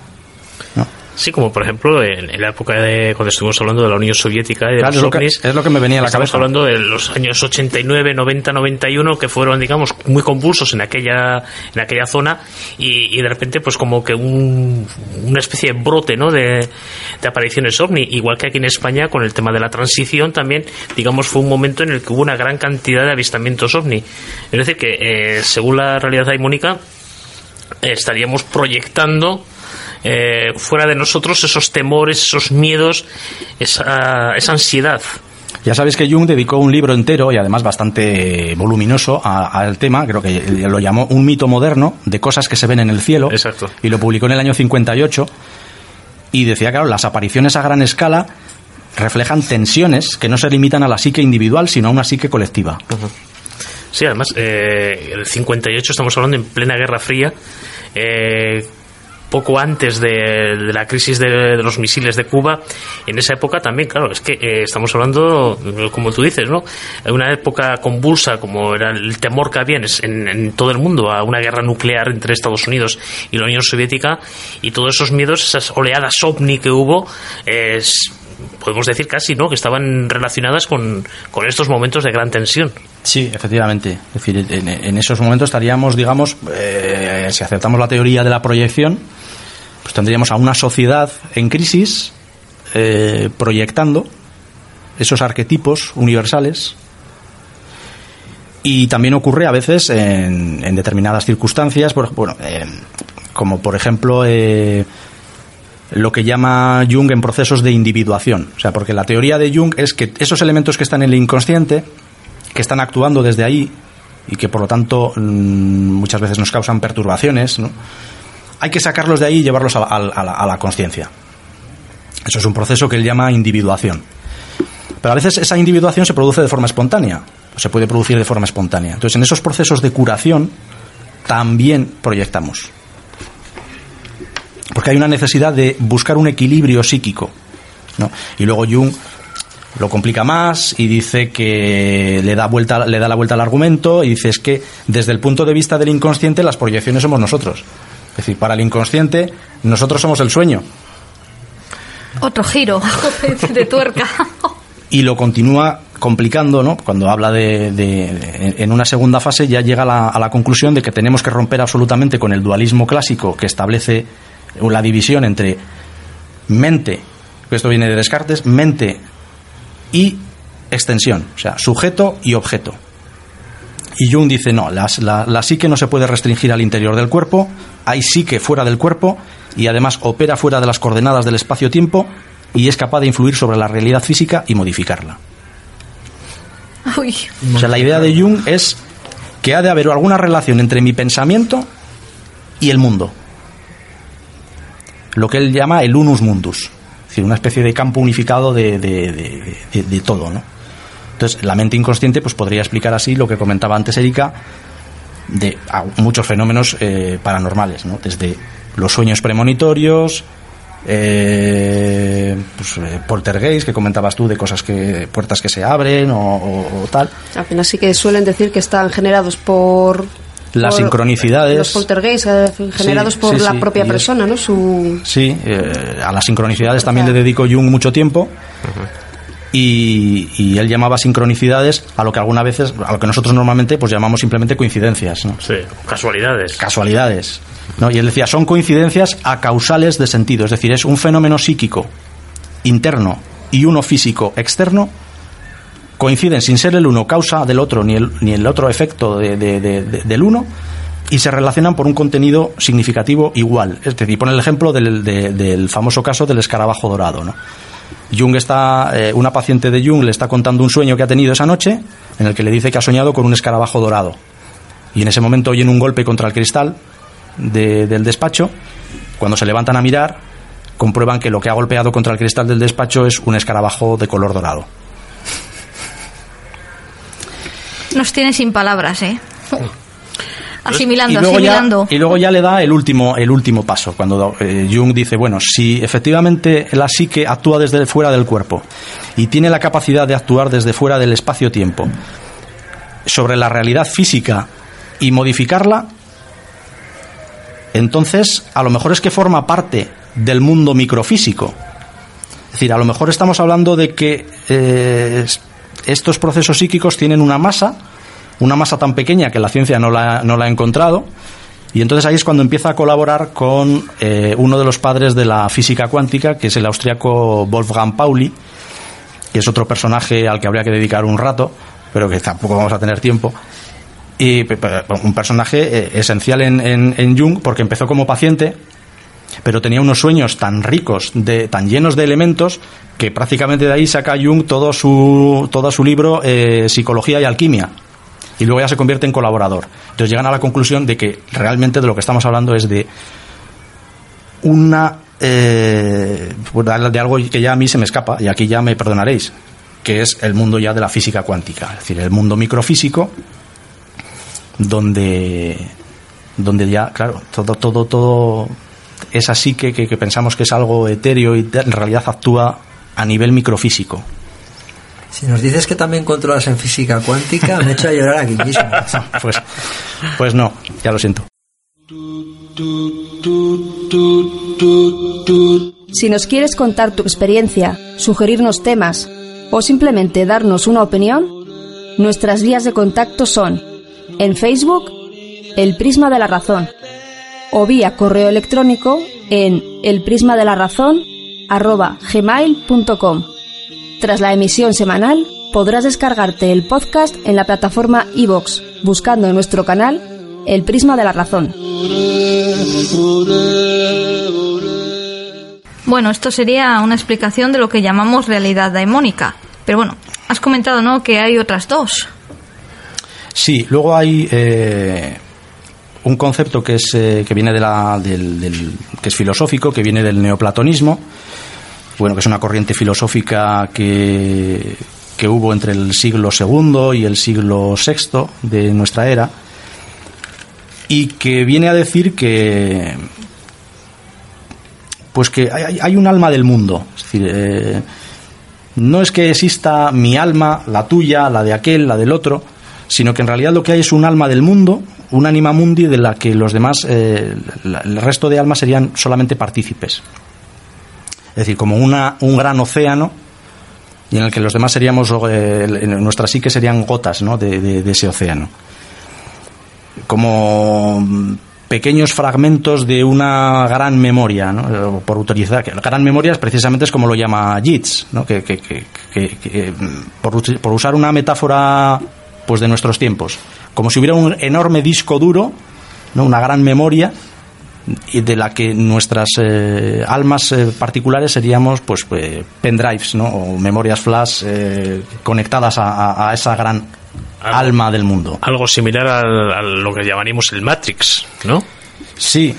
¿no? Sí, como por ejemplo en, la época de cuando estuvimos hablando de la Unión Soviética y de los es, lo que, es lo que me venía a la cabeza. Estamos hablando de los años 89, 90, 91 que fueron, digamos, muy convulsos en aquella en aquella zona y, de repente pues como que un, una especie de brote, ¿no? De, de, apariciones ovni, igual que aquí en España con el tema de la transición también, digamos, fue un momento en el que hubo una gran cantidad de avistamientos ovni. Es decir que eh, según la realidad daimónica estaríamos proyectando eh, fuera de nosotros esos temores, esos miedos, esa, esa ansiedad. Ya sabéis que Jung dedicó un libro entero y además bastante voluminoso al tema, creo que lo llamó Un mito moderno de cosas que se ven en el cielo. Exacto. Y lo publicó en el año 58 y decía, claro, las apariciones a gran escala reflejan tensiones que no se limitan a la psique individual, sino a una psique colectiva. Sí, además, eh, el 58 estamos hablando en plena Guerra Fría. Eh, poco antes de, la crisis de, los misiles de Cuba, en esa época también, claro, es que eh, estamos hablando, como tú dices, ¿no? Una época convulsa, como era el temor que había en, en, todo el mundo a una guerra nuclear entre Estados Unidos y la Unión Soviética, y todos esos miedos, esas oleadas ovni que hubo, podemos decir casi, ¿no? Que estaban relacionadas con, con estos momentos de gran tensión. Sí, efectivamente. Es decir, en, esos momentos estaríamos, digamos, eh, si aceptamos la teoría de la proyección, pues tendríamos a una sociedad en crisis eh, proyectando esos arquetipos universales y también ocurre a veces en, en determinadas circunstancias, por, bueno, eh, como por ejemplo lo que llama Jung en procesos de individuación. O sea, porque la teoría de Jung es que esos elementos que están en el inconsciente, que están actuando desde ahí y que por lo tanto mm, muchas veces nos causan perturbaciones, ¿no? Hay que sacarlos de ahí y llevarlos a, la, conciencia. Eso es un proceso que él llama individuación. Pero a veces esa individuación se produce de forma espontánea, se puede producir de forma espontánea. Entonces, en esos procesos de curación también proyectamos. Porque hay una necesidad de buscar un equilibrio psíquico. ¿no? Y luego Jung lo complica más y dice que le da vuelta le da la vuelta al argumento y dice es que desde el punto de vista del inconsciente las proyecciones somos nosotros es decir, para el inconsciente, nosotros somos el sueño. Otro giro *laughs* de tuerca. y lo continúa complicando, ¿no? Cuando habla de, en una segunda fase ya llega a la conclusión de que tenemos que romper absolutamente con el dualismo clásico que establece la división entre mente, esto viene de Descartes, mente y extensión, o sea, sujeto y objeto. Y Jung dice, no, la, la, psique no se puede restringir al interior del cuerpo, hay psique fuera del cuerpo y además opera fuera de las coordenadas del espacio-tiempo y es capaz de influir sobre la realidad física y modificarla. O sea, la idea de Jung es que ha de haber alguna relación entre mi pensamiento y el mundo. Lo que él llama el unus mundus. Es decir, una especie de campo unificado de, de todo, ¿no? Entonces, la mente inconsciente pues podría explicar así lo que comentaba antes Erika de muchos fenómenos eh, paranormales, ¿no? Desde los sueños premonitorios, eh, pues, eh, poltergeist que comentabas tú de cosas que puertas que se abren o, tal. Al final sí que suelen decir que están generados por las sincronicidades los poltergeist generados por la propia persona, ¿no? Su sí, a las sincronicidades también le dedico Jung mucho tiempo y, él llamaba sincronicidades a lo que algunas veces, a lo que nosotros normalmente pues llamamos simplemente coincidencias. ¿no? Sí, casualidades. Casualidades. ¿no? Y él decía, son coincidencias acausales de sentido, es decir, es un fenómeno psíquico interno y uno físico externo coinciden sin ser el uno causa del otro ni el, ni el otro efecto de, del uno y se relacionan por un contenido significativo igual. Es decir, pone el ejemplo del, del famoso caso del escarabajo dorado. ¿no? Jung está, eh, una paciente de Jung le está contando un sueño que ha tenido esa noche, en el que le dice que ha soñado con un escarabajo dorado. Y en ese momento oyen un golpe contra el cristal del despacho. Cuando se levantan a mirar, comprueban que lo que ha golpeado contra el cristal del despacho es un escarabajo de color dorado. Nos tiene sin palabras, ¿eh? Asimilando, y luego asimilando. Ya, y luego ya le da el último, el último paso, cuando eh, Jung dice, bueno, si efectivamente la psique actúa desde fuera del cuerpo y tiene la capacidad de actuar desde fuera del espacio-tiempo sobre la realidad física y modificarla, entonces a lo mejor es que forma parte del mundo microfísico. Es decir, a lo mejor estamos hablando de que eh, estos procesos psíquicos tienen una masa, una masa tan pequeña que la ciencia no la, no la ha encontrado. Y entonces ahí es cuando empieza a colaborar con eh, uno de los padres de la física cuántica, que es el austriaco Wolfgang Pauli, que es otro personaje al que habría que dedicar un rato, pero que tampoco vamos a tener tiempo. Y un personaje eh, esencial en, en- en Jung porque empezó como paciente, pero tenía unos sueños tan ricos, de, tan llenos de elementos, que prácticamente de ahí saca Jung todo su, todo su libro eh, Psicología y Alquimia. Y luego ya se convierte en colaborador. Entonces llegan a la conclusión de que realmente de lo que estamos hablando es de una eh, pues, de algo que ya a mí se me escapa y aquí ya me perdonaréis que es el mundo ya de la física cuántica es decir el mundo microfísico donde donde ya claro todo todo todo esa psique que, que pensamos que es algo etéreo y en realidad actúa a nivel microfísico Si nos dices que también controlas en física cuántica, me he hecho a llorar aquí mismo. *laughs* pues pues no ya lo siento Si nos quieres contar tu experiencia, sugerirnos temas o simplemente darnos una opinión, nuestras vías de contacto son en Facebook, El Prisma de la Razón, o vía correo electrónico en elprismadelarrazón@gmail.com. Tras la emisión semanal, podrás descargarte el podcast en la plataforma iVoox, buscando en nuestro canal El Prisma de la Razón. Bueno, esto sería una explicación de lo que llamamos realidad daimónica. Pero bueno, has comentado, ¿no?, que hay otras dos. Sí, luego hay eh, un concepto que es eh, que viene de la, del, del- que es filosófico, que viene del neoplatonismo, bueno, que es una corriente filosófica que, que hubo entre el siglo II y el siglo VI de nuestra era, y que viene a decir que pues que hay, hay- un alma del mundo, es decir, eh, no es que exista mi alma, la tuya, la de aquel, la del otro, sino que en realidad lo que hay es un alma del mundo, un anima mundi de la que los demás, eh, el resto de almas serían solamente partícipes. Es decir, como una, un gran océano y en el que los demás seríamos, eh, en nuestra psique serían gotas ¿no? de, de- ese océano. Como pequeños fragmentos de una gran memoria, ¿no? Eh, por utilizar, gran memoria es precisamente es como lo llama Yeats, ¿no? que, que- que- que- mm, por, por usar una metáfora pues de nuestros tiempos, como si hubiera un enorme disco duro, ¿no? una gran memoria de la que nuestras eh, almas eh, particulares seríamos pues, pues, pendrives ¿no? o memorias flash eh, conectadas a, a- a esa gran Algo- alma del mundo. Algo similar al- a, lo que llamaríamos el Matrix, ¿no? Sí,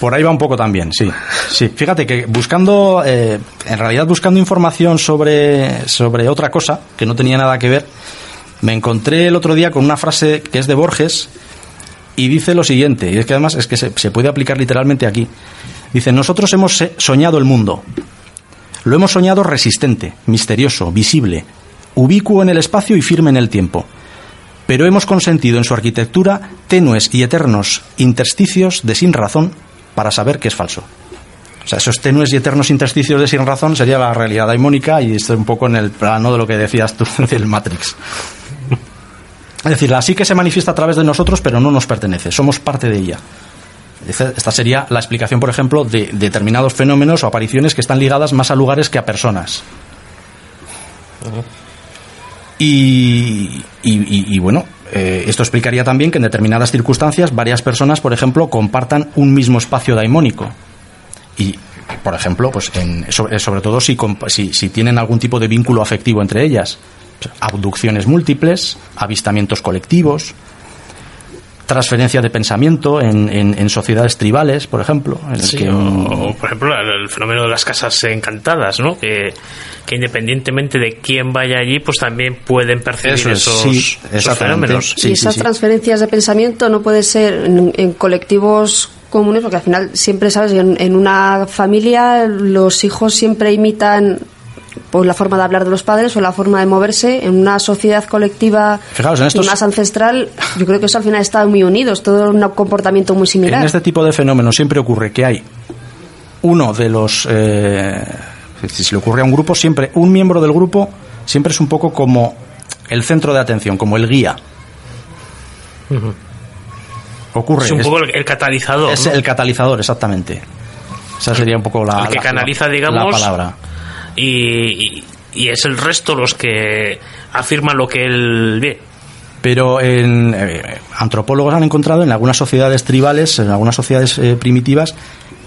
por ahí va un poco también, sí. Sí, fíjate que buscando, eh, en realidad buscando información sobre, sobre otra cosa que no tenía nada que ver, me encontré el otro día con una frase que es de Borges y dice lo siguiente, y es que además es que se, puede aplicar literalmente aquí. Dice, nosotros hemos eh, soñado el mundo. Lo hemos soñado resistente, misterioso, visible, ubicuo en el espacio y firme en el tiempo pero hemos consentido en su arquitectura tenues y eternos intersticios de sin razón para saber que es falso. O sea, esos tenues y eternos intersticios de sin razón sería la realidad daimónica y esto un poco en el plano de lo que decías tú *laughs* del Matrix. Es decir, la sí que se manifiesta a través de nosotros, pero no nos pertenece, somos parte de ella. Esta sería la explicación, por ejemplo, de determinados fenómenos o apariciones que están ligadas más a lugares que a personas. Y, y- y- y bueno, eh, esto explicaría también que en determinadas circunstancias varias personas, por ejemplo, compartan un mismo espacio daimónico. Y, por ejemplo, pues en- sobre, sobre todo si, si, si tienen algún tipo de vínculo afectivo entre ellas. Abducciones múltiples, avistamientos colectivos, transferencia de pensamiento en, en- en sociedades tribales, por ejemplo. En el Sí, que o, un- o, por ejemplo, el, el fenómeno de las casas encantadas, ¿no? Que, que independientemente de quién vaya allí, pues también pueden percibir Eso es, esos, sí, esos fenómenos. Sí, y esas sí. transferencias de pensamiento no puede ser en, en colectivos comunes, porque al final siempre, ¿sabes? En, en una familia los hijos siempre imitan pues, la forma de hablar de los padres o la forma de moverse. En una sociedad colectiva Fijaos, en estos- y más ancestral, yo creo que eso al final está muy unidos, todo un comportamiento muy similar. En este tipo de fenómenos siempre ocurre que hay uno de los. eh, si se le ocurre a un grupo, siempre un miembro del grupo siempre es un poco como el centro de atención, como el guía. Ocurre. Es un poco el, el catalizador. es ¿no? el catalizador, exactamente. Esa sería un poco la, El que la- canaliza, la- digamos, la palabra. Y, y- y es el resto los que afirman lo que él ve. Pero en, eh, antropólogos han encontrado en algunas sociedades tribales, en algunas sociedades eh, primitivas,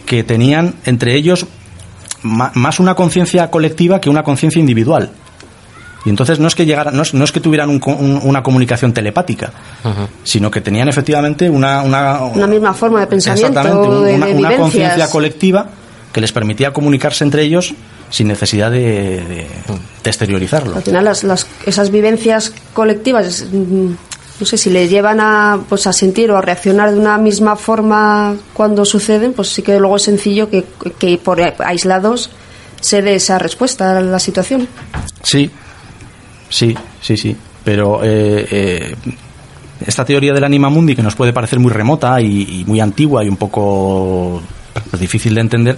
que tenían entre ellos ma- más una conciencia colectiva que una conciencia individual. Y entonces no es que llegara, no es, no es que tuvieran un un- una comunicación telepática, sino que tenían efectivamente una, una, Una misma forma de pensamiento, Exactamente, un- de- una, una conciencia colectiva que les permitía comunicarse entre ellos sin necesidad de, de- de exteriorizarlo. Al final las, las- esas vivencias colectivas, mm, no sé si le llevan a, pues, a sentir o a reaccionar de una misma forma cuando suceden, pues sí que luego es sencillo que, que por aislados se dé esa respuesta a la situación. Sí, sí, sí, sí. Pero eh, eh, esta teoría del anima mundi, que nos puede parecer muy remota y, y muy antigua y un poco pues, difícil de entender,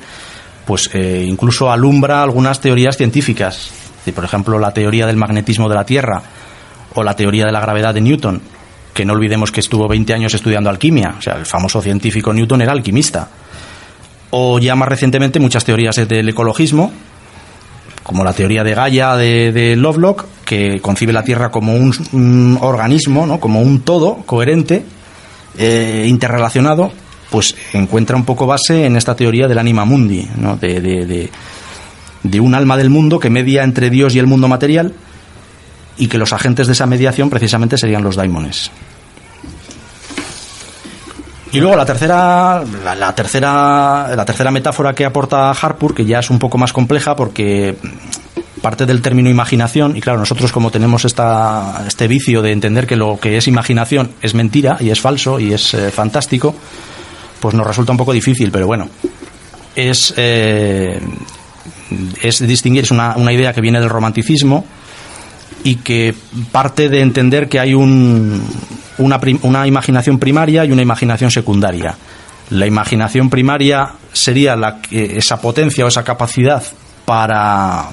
pues eh, incluso alumbra algunas teorías científicas. Por ejemplo, la teoría del magnetismo de la Tierra o la teoría de la gravedad de Newton, que no olvidemos que estuvo 20 años estudiando alquimia. O sea, el famoso científico Newton era alquimista. O ya más recientemente muchas teorías del ecologismo, como la teoría de Gaia de, Lovelock, que concibe la Tierra como un, un organismo, ¿no? como un todo coherente, eh, interrelacionado, pues encuentra un poco base en esta teoría del anima mundi, de, de- de- un alma del mundo que media entre Dios y el mundo material y que los agentes de esa mediación precisamente serían los daimones. Y luego la tercera, la, la tercera, la tercera metáfora que aporta Harpur, que ya es un poco más compleja porque parte del término imaginación, y claro, nosotros como tenemos esta, este vicio de entender que lo que es imaginación es mentira y es falso y es eh, fantástico, pues nos resulta un poco difícil, pero bueno, es, eh, es distinguir, es una, una idea que viene del romanticismo y que parte de entender que hay un, una, una imaginación primaria y una imaginación secundaria. La imaginación primaria sería la, esa potencia o esa capacidad para,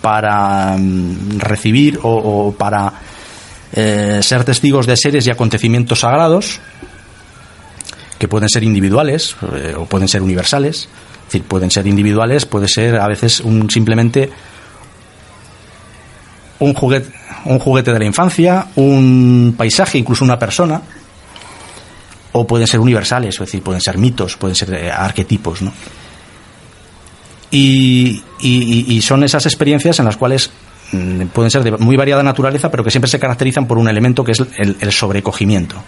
para mm, recibir o, o para eh, ser testigos de seres y acontecimientos sagrados, que pueden ser individuales eh, o pueden ser universales. Es decir, pueden ser individuales, puede ser a veces un, simplemente un juguete, un juguete de la infancia, un paisaje, incluso una persona, o pueden ser universales, es decir, pueden ser mitos, pueden ser eh, arquetipos, ¿no? Y, son esas experiencias en las cuales mm, pueden ser de muy variada naturaleza, pero que siempre se caracterizan por un elemento que es el, el sobrecogimiento.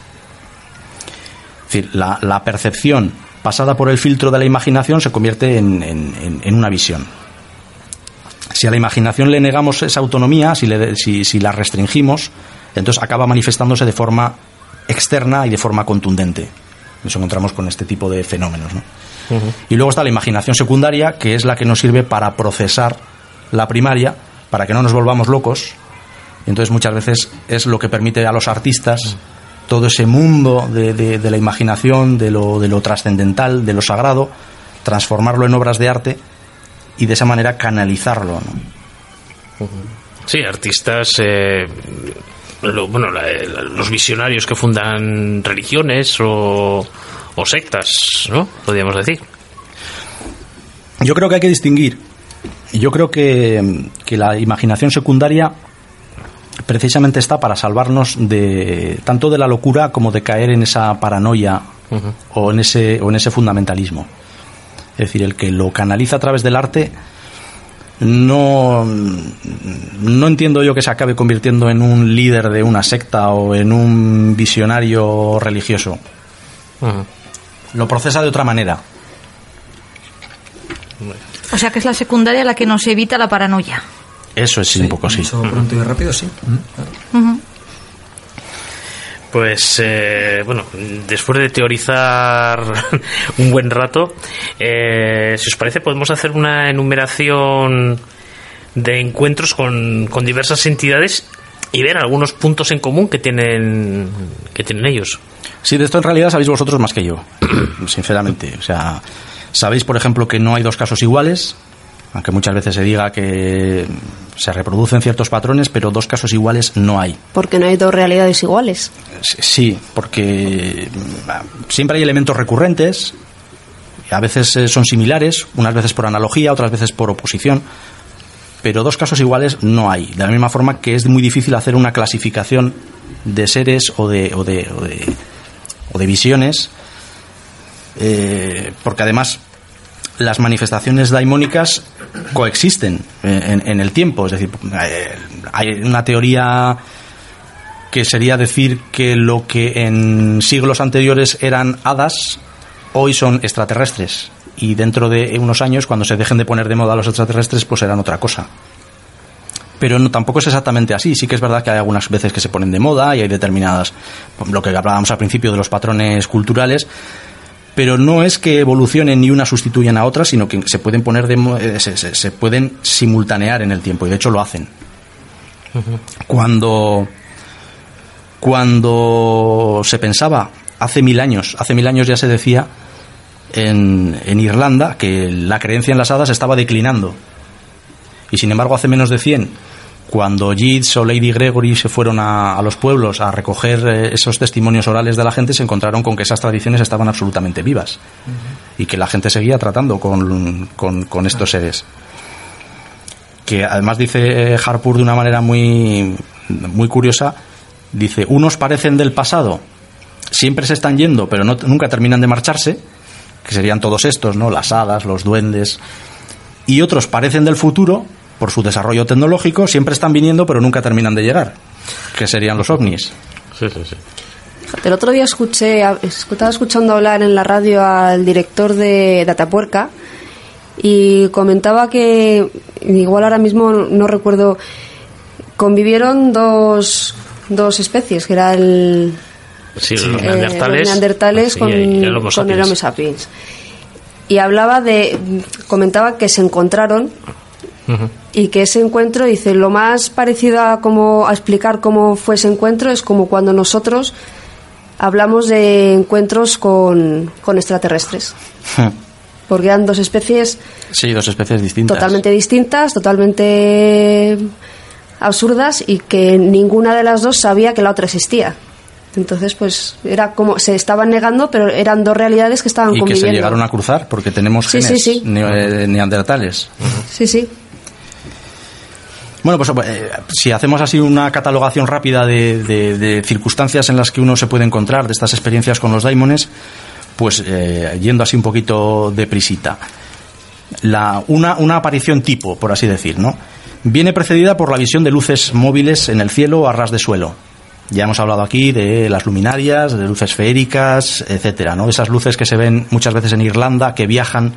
Es decir, la, la percepción pasada por el filtro de la imaginación se convierte en- en- una visión si a la imaginación le negamos esa autonomía, si, le- si, si la restringimos, entonces acaba manifestándose de forma externa y de forma contundente. Nos encontramos con este tipo de fenómenos. ¿no? Y luego está la imaginación secundaria, que es la que nos sirve para procesar la primaria, para que no nos volvamos locos. Entonces muchas veces es lo que permite a los artistas todo ese mundo de, de- de la imaginación, de lo, de lo trascendental, de lo sagrado, transformarlo en obras de arte y de esa manera canalizarlo. ¿no? Sí, artistas, eh, lo- bueno, la- la- los visionarios que fundan religiones o, o sectas, ¿no? Podríamos decir. Yo creo que hay que distinguir. Yo creo que, que la imaginación secundaria precisamente está para salvarnos de tanto de la locura como de caer en esa paranoia o en ese o en ese fundamentalismo. Es decir, el que lo canaliza a través del arte no no entiendo yo que se acabe convirtiendo en un líder de una secta o en un visionario religioso. Lo procesa de otra manera. O sea que es la secundaria la que nos evita la paranoia. Eso es un poco sí. Eso pronto y rápido, sí. Pues eh, bueno, después de teorizar *laughs* un buen rato, eh, si os parece podemos hacer una enumeración de encuentros con, con diversas entidades y ver algunos puntos en común que tienen que tienen ellos. Sí, de esto en realidad sabéis vosotros más que yo, *clears throat* sinceramente. O sea, sabéis, por ejemplo, que no hay dos casos iguales, aunque muchas veces se diga que se reproducen ciertos patrones, pero dos casos iguales no hay. Porque no hay dos realidades iguales. Sí, porque mm, siempre hay elementos recurrentes, a veces eh, son similares, unas veces por analogía, otras veces por oposición, pero dos casos iguales no hay. De la misma forma que es muy difícil hacer una clasificación de seres o de, o de, o de, o de visiones, eh, porque además las manifestaciones daimónicas coexisten en, el tiempo, es decir, eh, hay una teoría que sería decir que lo que en siglos anteriores eran hadas, hoy son extraterrestres. Y dentro de unos años, cuando se dejen de poner de moda los extraterrestres, pues serán otra cosa. Pero no, tampoco es exactamente así. Sí que es verdad que hay algunas veces que se ponen de moda y hay determinadas, lo que hablábamos al principio de los patrones culturales, pero no es que evolucionen ni una sustituyan a otra, sino que se pueden poner de, eh, se, se, se, pueden simultanear en el tiempo y de hecho lo hacen. Uh -huh. Cuando cuando se pensaba hace mil años, hace mil años ya se decía en, en, Irlanda que la creencia en las hadas estaba declinando. Y sin embargo, hace menos de 100, cuando Yeats o Lady Gregory se fueron a, a los pueblos a recoger eh, esos testimonios orales de la gente, se encontraron con que esas tradiciones estaban absolutamente vivas uh -huh. y que la gente seguía tratando con, con, con estos seres. Que además dice Harpur de una manera muy, muy curiosa, Dice, unos parecen del pasado, siempre se están yendo, pero no, nunca terminan de marcharse, que serían todos estos, ¿no? Las hadas, los duendes. Y otros parecen del futuro, por su desarrollo tecnológico, siempre están viniendo, pero nunca terminan de llegar, que serían los ovnis. Sí, sí, sí. El otro día escuché, estaba escuchando hablar en la radio al director de Datapuerca y comentaba que, igual ahora mismo no recuerdo, convivieron dos dos especies, que era el... Sí, los neandertales, eh, los neandertales con, y el Homo con el Homo sapiens. Y hablaba de... comentaba que se encontraron uh -huh. y que ese encuentro, dice, lo más parecido a, como, a explicar cómo fue ese encuentro es como cuando nosotros hablamos de encuentros con, con extraterrestres. *laughs* Porque eran dos especies... Sí, dos especies distintas. Totalmente distintas, totalmente absurdas y que ninguna de las dos sabía que la otra existía. Entonces, pues era como se estaban negando, pero eran dos realidades que estaban y conviviendo. que se llegaron a cruzar porque tenemos sí, genes sí, sí. Ne neandertales. Sí, sí. Bueno, pues eh, si hacemos así una catalogación rápida de, circunstancias en las que uno se puede encontrar de estas experiencias con los daimones, pues eh, yendo así un poquito de prisita. La, una, una aparición tipo, por así decir, ¿no? Viene precedida por la visión de luces móviles en el cielo a ras de suelo. Ya hemos hablado aquí de las luminarias, de luces feéricas, etcétera, ¿no? Esas luces que se ven muchas veces en Irlanda que viajan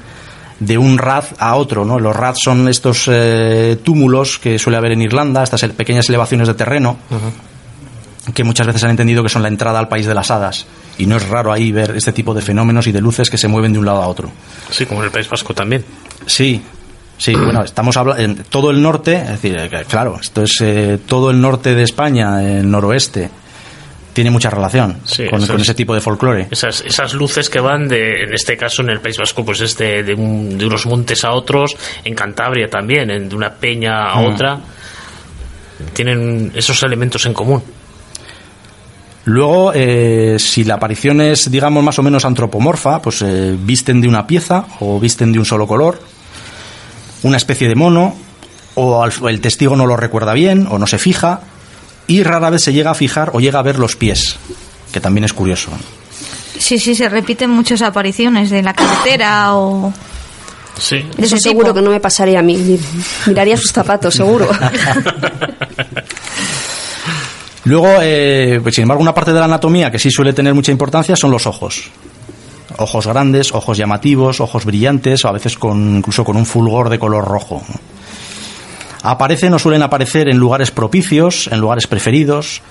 de un rad a otro, ¿no? Los rads son estos eh, túmulos que suele haber en Irlanda, estas pequeñas elevaciones de terreno, uh -huh. que muchas veces han entendido que son la entrada al país de las hadas. Y no es raro ahí ver este tipo de fenómenos y de luces que se mueven de un lado a otro. Sí, como en el País Vasco también. Sí, Sí, *clears throat* bueno, estamos hablando en todo el norte, es decir, claro, esto es eh, todo el norte de España, el noroeste, tiene mucha relación sí, con, esas, con, ese tipo de folclore. Esas, esas luces que van de, en este caso en el País Vasco, pues es de, de, un, de unos montes a otros, en Cantabria también, en, de una peña a mm. otra, tienen esos elementos en común. Luego, eh, si la aparición es, digamos, más o menos antropomorfa, pues eh, visten de una pieza o visten de un solo color, una especie de mono, o el testigo no lo recuerda bien, o no se fija, y rara vez se llega a fijar o llega a ver los pies, que también es curioso. Sí, sí, se repiten muchas apariciones de la carretera o... Sí. De Eso seguro que no me pasaría a mí. Miraría sus zapatos, seguro. *laughs* Luego, eh, pues sin embargo, una parte de la anatomía que sí suele tener mucha importancia son los ojos ojos grandes, ojos llamativos, ojos brillantes, o a veces con, incluso con un fulgor de color rojo. Aparecen o suelen aparecer en lugares propicios, en lugares preferidos,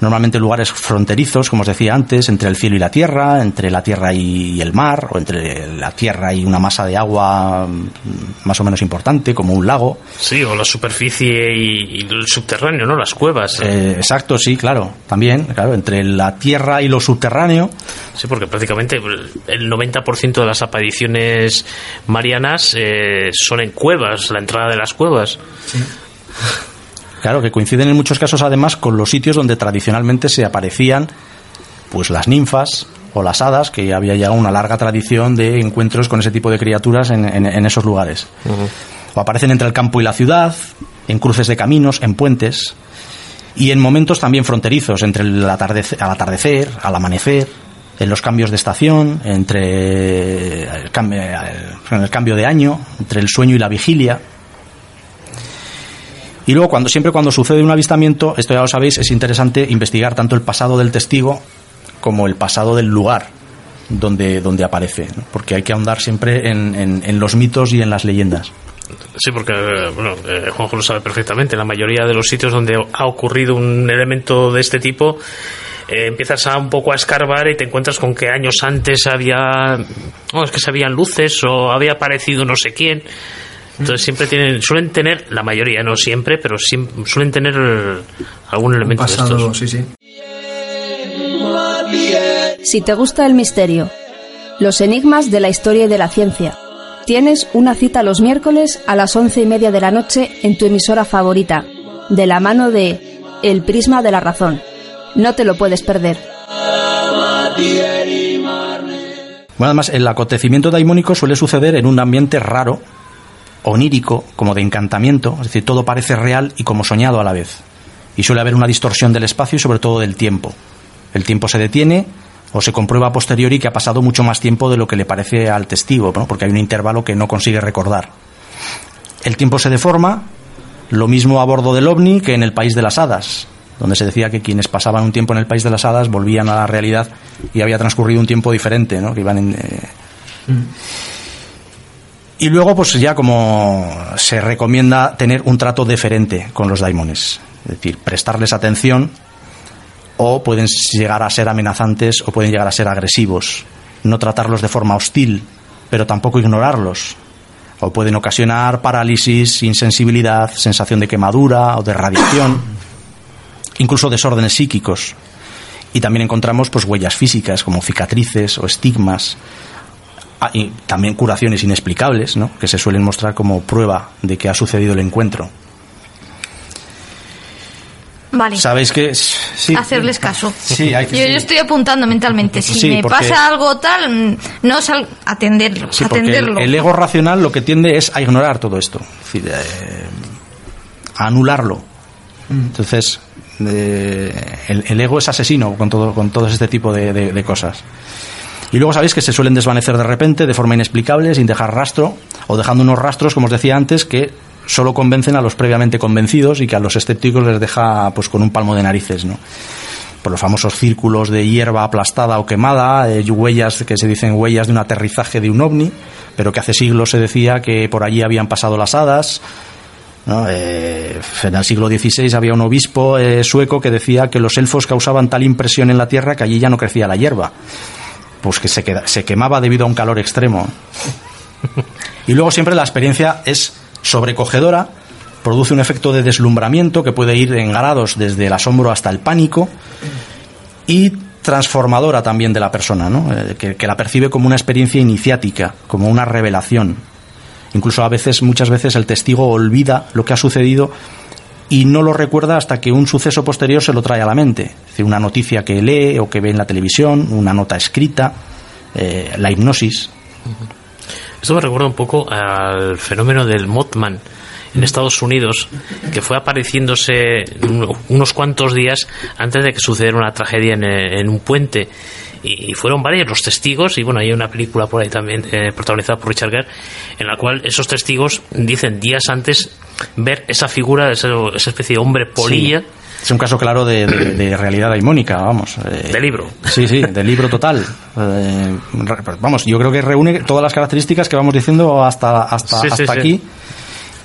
normalmente lugares fronterizos, como os decía antes, entre el cielo y la tierra, entre la tierra y el mar, o entre la tierra y una masa de agua más o menos importante, como un lago. Sí, o la superficie y, y el subterráneo, ¿no? Las cuevas. Eh, exacto, sí, claro. También, claro, entre la tierra y lo subterráneo. Sí, porque prácticamente el 90% de las apariciones marianas eh, son en cuevas, la entrada de las cuevas. Sí. Claro, que coinciden en muchos casos además con los sitios donde tradicionalmente se aparecían pues las ninfas o las hadas, que había ya una larga tradición de encuentros con ese tipo de criaturas en, en, en esos lugares. Uh -huh. O aparecen entre el campo y la ciudad, en cruces de caminos, en puentes. y en momentos también fronterizos entre el atardecer, al atardecer, al amanecer, en los cambios de estación, entre el cambio, en el cambio de año, entre el sueño y la vigilia. Y luego, cuando, siempre cuando sucede un avistamiento, esto ya lo sabéis, es interesante investigar tanto el pasado del testigo como el pasado del lugar donde, donde aparece, porque hay que ahondar siempre en, en los mitos y en las leyendas. Sí, porque bueno, eh, Juanjo lo sabe perfectamente. En la mayoría de los sitios donde ha ocurrido un elemento de este tipo, eh, empiezas a un poco a escarbar y te encuentras con que años antes había, es que se habían luces o había aparecido no sé quién. Entonces siempre tienen, suelen tener, la mayoría, no siempre, pero suelen tener algún elemento de estos. Sí, sí. Si te gusta el misterio, los enigmas de la historia y de la ciencia Tienes una cita los miércoles a las once y media de la noche en tu emisora favorita, de la mano de El Prisma de la Razón. No te lo puedes perder. Bueno, además, el acontecimiento daimónico suele suceder en un ambiente raro, onírico, como de encantamiento, es decir, todo parece real y como soñado a la vez. Y suele haber una distorsión del espacio y sobre todo del tiempo. El tiempo se detiene o se comprueba a posteriori que ha pasado mucho más tiempo de lo que le parece al testigo, porque hay un intervalo que no consigue recordar. El tiempo se deforma, lo mismo a bordo del ovni que en el país de las hadas, donde se decía que quienes pasaban un tiempo en el país de las hadas volvían a la realidad y había transcurrido un tiempo diferente, ¿no? que iban eh, Y luego, pues ya como se recomienda tener un trato diferente con los daimones, es decir, prestarles atención o pueden llegar a ser amenazantes o pueden llegar a ser agresivos. No tratarlos de forma hostil, pero tampoco ignorarlos. O pueden ocasionar parálisis, insensibilidad, sensación de quemadura o de radiación, *coughs* incluso desórdenes psíquicos. Y también encontramos pues huellas físicas como cicatrices o estigmas, y también curaciones inexplicables, ¿no? que se suelen mostrar como prueba de que ha sucedido el encuentro. Vale. Sabéis que hacerles caso. Sí, hay que, yo, estoy apuntando mentalmente. Si me pasa algo tal, mm, no sal atenderlo. atenderlo. El, ego racional lo que tiende es a ignorar todo esto, es decir, eh, a anularlo. Mm. Entonces, eh, el, ego es asesino con todo, con todo este tipo de cosas. Y luego sabéis que se suelen desvanecer de repente, de forma inexplicable, sin dejar rastro, o dejando unos rastros, como os decía antes, que solo convencen a los previamente convencidos y que a los escépticos les deja pues con un palmo de narices, ¿no? Por los famosos círculos de hierba aplastada o quemada, eh, huellas que se dicen huellas de un aterrizaje de un ovni, pero que hace siglos se decía que por allí habían pasado las hadas. Eh, en el siglo XVI había un obispo eh, sueco que decía que los elfos causaban tal impresión en la tierra que allí ya no crecía la hierba. Pues que se, se quemaba debido a un calor extremo. Y luego siempre la experiencia es sobrecogedora, produce un efecto de deslumbramiento que puede ir en grados desde el asombro hasta el pánico y transformadora también de la persona, ¿no? Eh, que, la percibe como una experiencia iniciática, como una revelación. Incluso a veces, muchas veces, el testigo olvida lo que ha sucedido y no lo recuerda hasta que un suceso posterior se lo trae a la mente. Decir, una noticia que lee o que ve en la televisión, una nota escrita, eh, la hipnosis. Esto me recuerda un poco al fenómeno del Mothman en Estados Unidos, que fue apareciéndose unos cuantos días antes de que sucediera una tragedia en, un puente. Y fueron varios los testigos, y bueno, hay una película por ahí también eh, protagonizada por Richard Gere, en la cual esos testigos dicen días antes ver esa figura, esa, especie de hombre polilla. Es un caso claro de, realidad daimónica, vamos. Eh, de libro. Sí, sí, de libro total. *laughs* Eh, vamos, yo creo que reúne todas las características que vamos diciendo hasta, hasta, hasta aquí.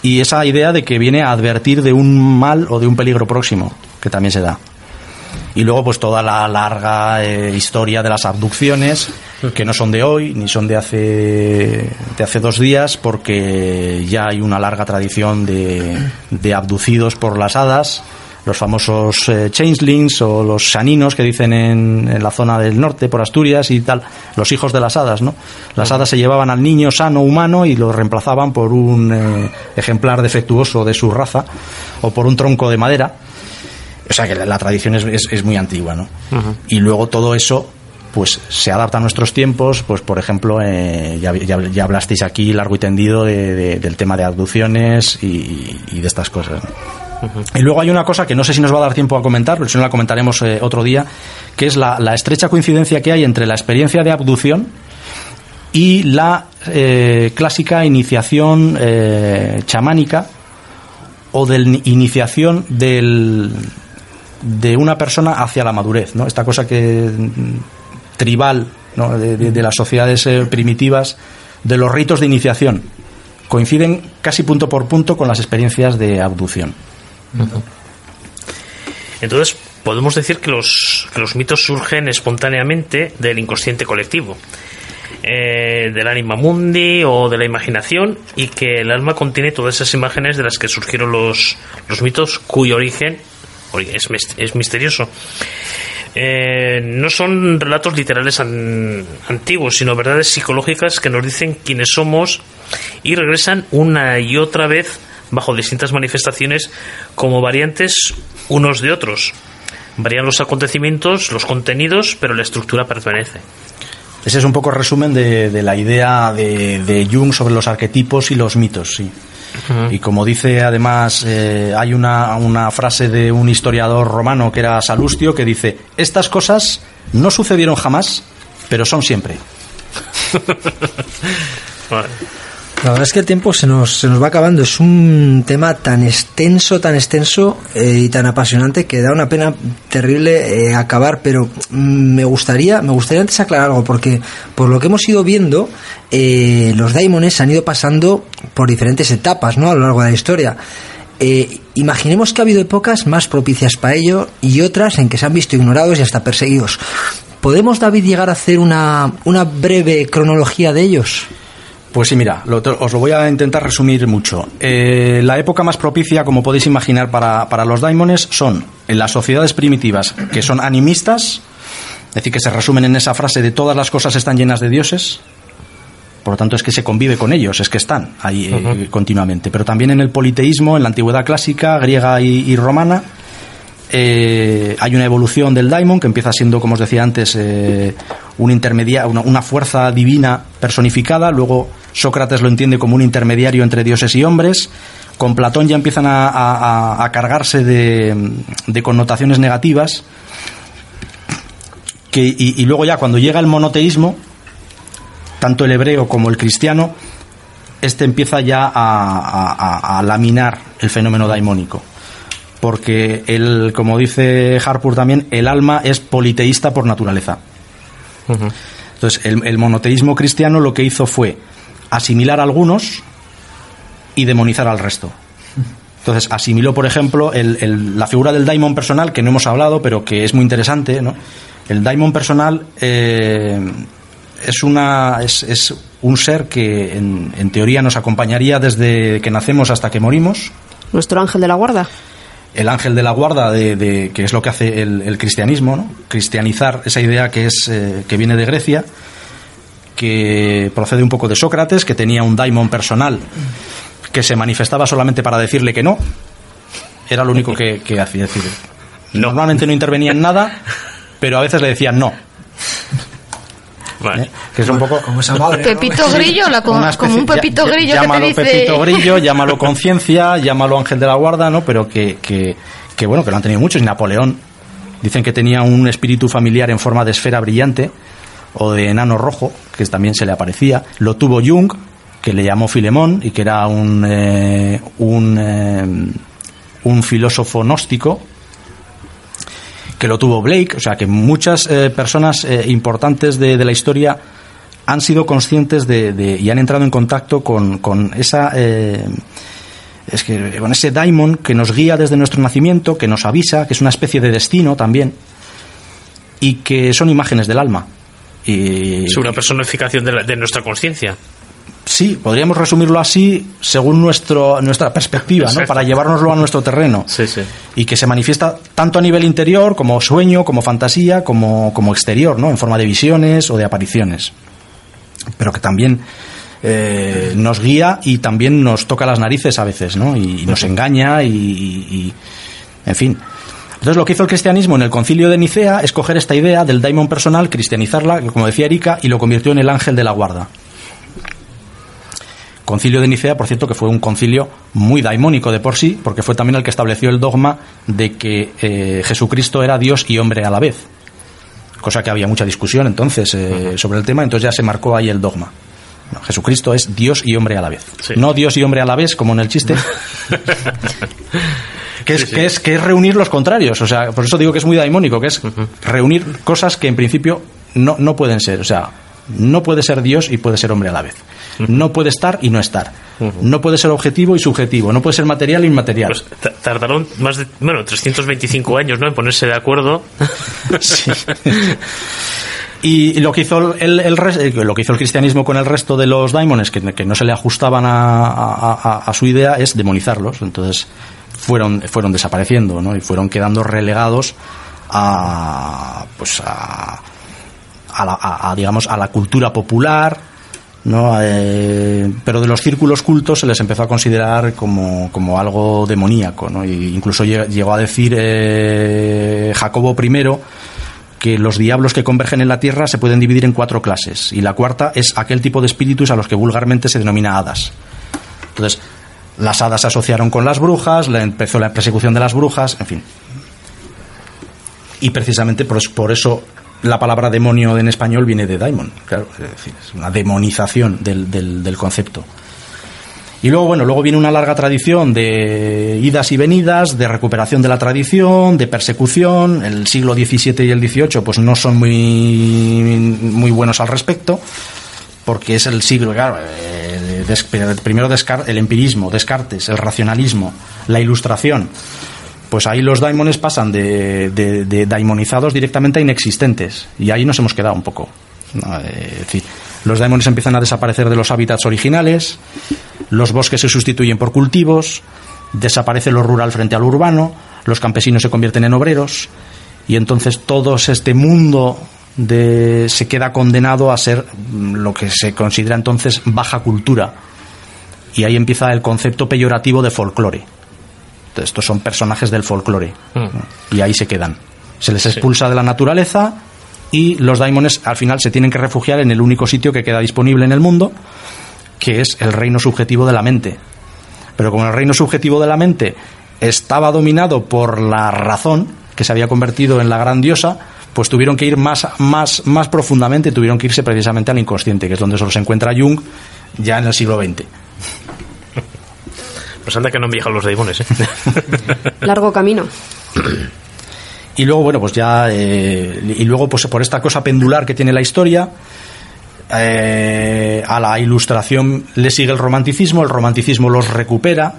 Y esa idea de que viene a advertir de un mal o de un peligro próximo, que también se da. Y luego, pues toda la larga eh, historia de las abducciones, que no son de hoy, ni son de hace, de hace dos días, porque ya hay una larga tradición de, de abducidos por las hadas los famosos eh, changelings o los saninos que dicen en, la zona del norte, por Asturias y tal, los hijos de las hadas, ¿no? Las hadas se llevaban al niño sano humano y lo reemplazaban por un eh, ejemplar defectuoso de su raza o por un tronco de madera. O sea que la, tradición es, es, muy antigua, ¿no? Y luego todo eso pues se adapta a nuestros tiempos, pues por ejemplo, eh, ya, ya, hablasteis aquí largo y tendido del tema de abducciones y, de estas cosas. *laughs* Y luego hay una cosa que no sé si nos va a dar tiempo a comentar, pero si no la comentaremos eh, otro día, que es la, estrecha coincidencia que hay entre la experiencia de abducción y la eh, clásica iniciación eh, chamánica o de iniciación del, de una persona hacia la madurez, ¿no? Esta cosa que mm, tribal ¿no? de, de- las sociedades primitivas, de los ritos de iniciación, coinciden casi punto por punto con las experiencias de abducción. Entonces, podemos decir que los, los mitos surgen espontáneamente del inconsciente colectivo, eh, del anima mundi o de la imaginación, y que el alma contiene todas esas imágenes de las que surgieron los, los mitos, cuyo origen ori- es, es misterioso. Eh, no son relatos literales an- antiguos, sino verdades psicológicas que nos dicen quiénes somos y regresan una y otra vez bajo distintas manifestaciones como variantes unos de otros. Varían los acontecimientos, los contenidos, pero la estructura permanece. Ese es un poco el resumen de, de la idea de, de Jung sobre los arquetipos y los mitos, sí. Y como dice además, eh, hay una, una frase de un historiador romano que era Salustio que dice, estas cosas no sucedieron jamás, pero son siempre. *laughs* Vale. La verdad es que el tiempo se nos, se nos va acabando. Es un tema tan extenso, tan extenso eh, y tan apasionante que da una pena terrible eh, acabar. Pero mm, me gustaría, me gustaría antes aclarar algo, porque por lo que hemos ido viendo, eh, los daimones han ido pasando por diferentes etapas, ¿no? A lo largo de la historia. Eh, imaginemos que ha habido épocas más propicias para ello y otras en que se han visto ignorados y hasta perseguidos. ¿Podemos, David, llegar a hacer una, una breve cronología de ellos? Pues sí, mira, lo- os lo voy a intentar resumir mucho. Eh, la época más propicia, como podéis imaginar, para, para los daimones son en las sociedades primitivas, que son animistas, es decir, que se resumen en esa frase de todas las cosas están llenas de dioses. Por lo tanto, es que se convive con ellos, es que están ahí eh, continuamente. Pero también en el politeísmo, en la antigüedad clásica, griega y, y romana, eh, hay una evolución del daimon que empieza siendo, como os decía antes, eh, un intermedia, una, fuerza divina personificada. Luego Sócrates lo entiende como un intermediario entre dioses y hombres. Con Platón ya empiezan a, cargarse de, de connotaciones negativas. Y, luego ya cuando llega el monoteísmo, tanto el hebreo como el cristiano, este empieza ya a laminar el fenómeno daimónico. Porque el, como dice Harpur también, el alma es politeísta por naturaleza. Entonces, el, el monoteísmo cristiano lo que hizo fue asimilar a algunos y demonizar al resto. Entonces, asimiló, por ejemplo, el- el- la figura del daimon personal, que no hemos hablado, pero que es muy interesante. ¿no? El daimon personal eh, es, una, es, es un ser que, en, en teoría, nos acompañaría desde que nacemos hasta que morimos Nuestro ángel de la guarda. El ángel de la guarda, de, de- que es lo que hace el, el cristianismo, ¿no? cristianizar esa idea que, es, eh, que viene de Grecia, que procede un poco de Sócrates, que tenía un daimon personal que se manifestaba solamente para decirle que no. Era lo único que, que hacía. Decir, normalmente no intervenía en nada, pero a veces le decían no. Vale. ¿eh? Que es un poco. Como esa madre. ¿no? Pepito Grillo, la como un Pepito ya- Grillo que te llámalo dice... Pepito Grillo, *laughs* llámalo conciencia, llámalo ángel de la guarda, ¿no? Pero que, que, que, bueno, que lo han tenido muchos. Y Napoleón dicen que tenía un espíritu familiar en forma de esfera brillante o de enano rojo, que también se le aparecía. Lo tuvo Jung, que le llamó Filemón y que era un, eh, un, eh, un filósofo gnóstico que lo tuvo Blake, o sea que muchas eh, personas eh, importantes de, de la historia han sido conscientes de, de- y han entrado en contacto con, con esa eh, es que con ese daimon que nos guía desde nuestro nacimiento, que nos avisa, que es una especie de destino también y que son imágenes del alma. Y Es una personificación de, la- de nuestra conciencia. Sí, podríamos resumirlo así según nuestro nuestra perspectiva, ¿no? Para llevárnoslo a nuestro terreno Sí, sí. y que se manifiesta tanto a nivel interior como sueño, como fantasía, como, como exterior, ¿no? En forma de visiones o de apariciones. Pero que también eh, nos guía y también nos toca las narices a veces, ¿no? Y, y nos engaña y, y- y- en fin. Entonces lo que hizo el cristianismo en el concilio de Nicea es coger esta idea del daimon personal, cristianizarla, como decía Erika, y lo convirtió en el ángel de la guarda. Concilio de Nicea, por cierto, que fue un concilio muy daimónico de por sí, porque fue también el que estableció el dogma de que eh, Jesucristo era Dios y hombre a la vez. Cosa que había mucha discusión entonces eh, sobre el tema, entonces ya se marcó ahí el dogma. No, Jesucristo es Dios y hombre a la vez. Sí. No Dios y hombre a la vez, como en el chiste. *laughs* que, es, Sí, sí. Que, es, que es reunir los contrarios. O sea, por eso digo que es muy daimónico, que es reunir cosas que en principio no, no pueden ser. O sea, no puede ser Dios y puede ser hombre a la vez. No puede estar y no estar. No puede ser objetivo y subjetivo. No puede ser material e inmaterial. Pues ta- tardaron más de, bueno, 325 años, ¿no? En ponerse de acuerdo. *laughs* Sí. Y lo que hizo el, el eh, lo que hizo el cristianismo con el resto de los daimones que, que no se le ajustaban a, a- a- a su idea es demonizarlos. Entonces fueron fueron desapareciendo, ¿no? Y fueron quedando relegados a pues a, a la, a- a, digamos a la cultura popular, ¿no? Eh, pero de los círculos cultos se les empezó a considerar como, como algo demoníaco, ¿no? Y incluso lle- llegó a decir eh, Jacobo I que los diablos que convergen en la tierra se pueden dividir en cuatro clases y la cuarta es aquel tipo de espíritus a los que vulgarmente se denomina hadas. Entonces, las hadas se asociaron con las brujas, la- empezó la persecución de las brujas, en fin. Y precisamente por eso la palabra demonio en español viene de daimon, claro, es decir, es una demonización del, del- concepto. Y luego, bueno, luego viene una larga tradición de idas y venidas, de recuperación de la tradición, de persecución. El siglo XVII y el XVIII pues no son muy, muy buenos al respecto, porque es el siglo, claro, eh, primero el empirismo, Descartes, el racionalismo, la ilustración. Pues ahí los daimones pasan de, de- daimonizados directamente a inexistentes. Y ahí nos hemos quedado un poco. Eh, es decir, los daimones empiezan a desaparecer de los hábitats originales, los bosques se sustituyen por cultivos, desaparece lo rural frente al urbano, los campesinos se convierten en obreros, y entonces todo este mundo de, se queda condenado a ser mm, lo que se considera entonces baja cultura. Y ahí empieza el concepto peyorativo de folclore. Estos son personajes del folclore. Mm. Y ahí se quedan. Se les expulsa de la naturaleza y los daimones al final se tienen que refugiar en el único sitio que queda disponible en el mundo, que es el reino subjetivo de la mente. Pero como el reino subjetivo de la mente estaba dominado por la razón, que se había convertido en la gran diosa, pues tuvieron que ir más, más, más profundamente, tuvieron que irse precisamente al inconsciente, que es donde solo se encuentra Jung ya en el siglo XX. Pues anda que no han viajado los daimones, ¿eh? *laughs* Largo camino. Y luego, bueno, pues ya. eh, y luego, pues por esta cosa pendular que tiene la historia, eh, a la ilustración le sigue el romanticismo, el romanticismo los recupera.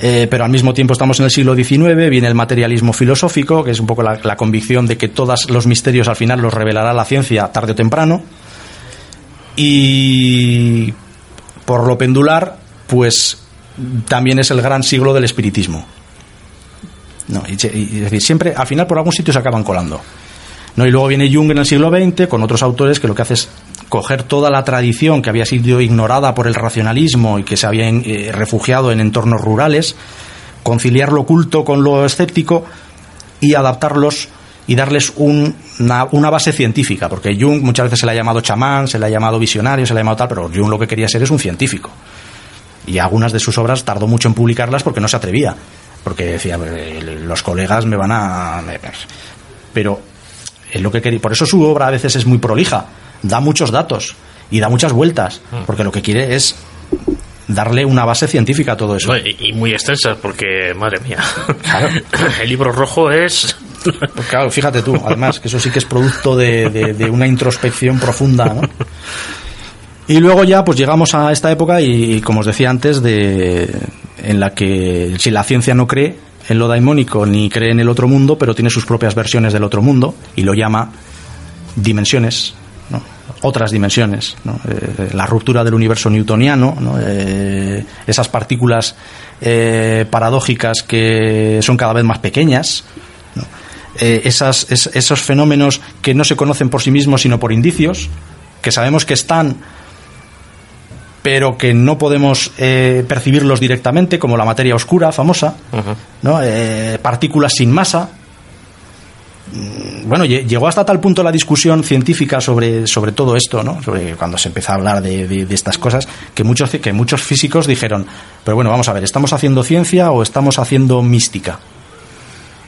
eh, pero al mismo tiempo estamos en el siglo XIX, viene el materialismo filosófico, que es un poco la, la convicción de que todos los misterios al final los revelará la ciencia tarde o temprano. Y por lo pendular, pues también es el gran siglo del espiritismo. No, y, es decir, siempre, al final por algún sitio se acaban colando. ¿no? Y luego viene Jung en el siglo XX con otros autores que lo que hace es coger toda la tradición que había sido ignorada por el racionalismo y que se había eh, refugiado en entornos rurales, conciliar lo oculto con lo escéptico y adaptarlos y darles un- una, una base científica, porque Jung muchas veces se le ha llamado chamán, se le ha llamado visionario, se le ha llamado tal, pero Jung lo que quería ser es un científico. Y algunas de sus obras tardó mucho en publicarlas porque no se atrevía, porque decía, "Eh, los colegas me van a... Pero es lo que quería. Por eso su obra a veces es muy prolija, da muchos datos y da muchas vueltas, porque lo que quiere es darle una base científica a todo eso. No, y, y muy extensas, porque, madre mía. Claro. *laughs* El libro rojo es. Pues claro, fíjate tú, además, que eso sí que es producto de, de- de una introspección profunda, ¿no? *laughs* Y luego ya, pues llegamos a esta época y, como os decía antes, de, en la que si la ciencia no cree en lo daimónico ni cree en el otro mundo, pero tiene sus propias versiones del otro mundo y lo llama dimensiones, otras dimensiones, ¿no? Eh, la ruptura del universo newtoniano, ¿no? Eh, esas partículas eh, paradójicas que son cada vez más pequeñas, esos fenómenos que no se conocen por sí mismos sino por indicios, que sabemos que están pero que no podemos eh, percibirlos directamente, como la materia oscura famosa, ¿no? Eh, partículas sin masa, mm, bueno, llegó hasta tal punto la discusión científica sobre, sobre todo esto, ¿no? Sobre cuando se empezó a hablar de, de, estas cosas, que muchos, que muchos físicos dijeron, pero bueno, vamos a ver, ¿estamos haciendo ciencia o estamos haciendo mística?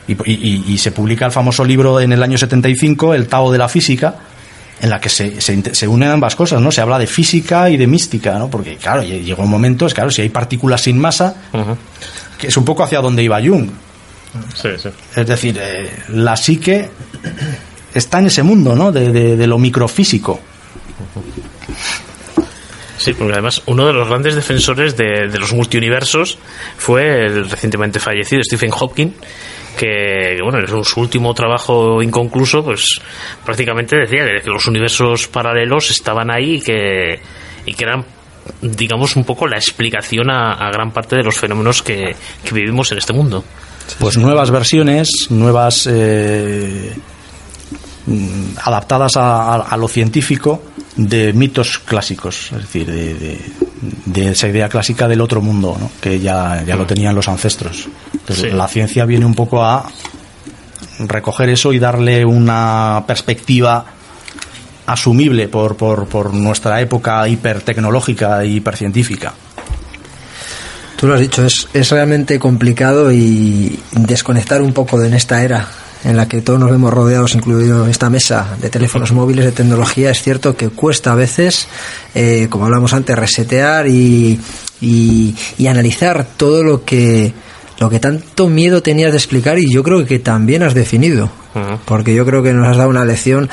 Y, y, y se publica el famoso libro en el año 75, El Tao de la Física, en la que se, se, se, unen ambas cosas, ¿no? Se habla de física y de mística, ¿no? Porque, claro, llegó un momento, es claro, si hay partículas sin masa, que es un poco hacia donde iba Jung. Sí, sí. Es decir, eh, la psique está en ese mundo, ¿no? De, de, de lo microfísico. Sí, porque además uno de los grandes defensores de, de los multiuniversos fue el recientemente fallecido Stephen Hawking, que, bueno, en su último trabajo inconcluso, pues prácticamente decía que los universos paralelos estaban ahí y que, y que eran digamos un poco la explicación a, gran parte de los fenómenos que, que, vivimos en este mundo. Pues nuevas versiones, nuevas eh, adaptadas a, a, a, lo científico de mitos clásicos, es decir, de, de, de esa idea clásica del otro mundo, ¿no? que ya, ya lo tenían los ancestros. Entonces, sí. La ciencia viene un poco a recoger eso y darle una perspectiva asumible por, por, por nuestra época hipertecnológica e hipercientífica. Tú lo has dicho, es, es realmente complicado y desconectar un poco de en esta era en la que todos nos vemos rodeados, incluido esta mesa de teléfonos móviles, de tecnología, es cierto que cuesta a veces, eh, como hablamos antes, resetear y, y, y analizar todo lo que lo que tanto miedo tenías de explicar y yo creo que también has definido. Porque yo creo que nos has dado una lección.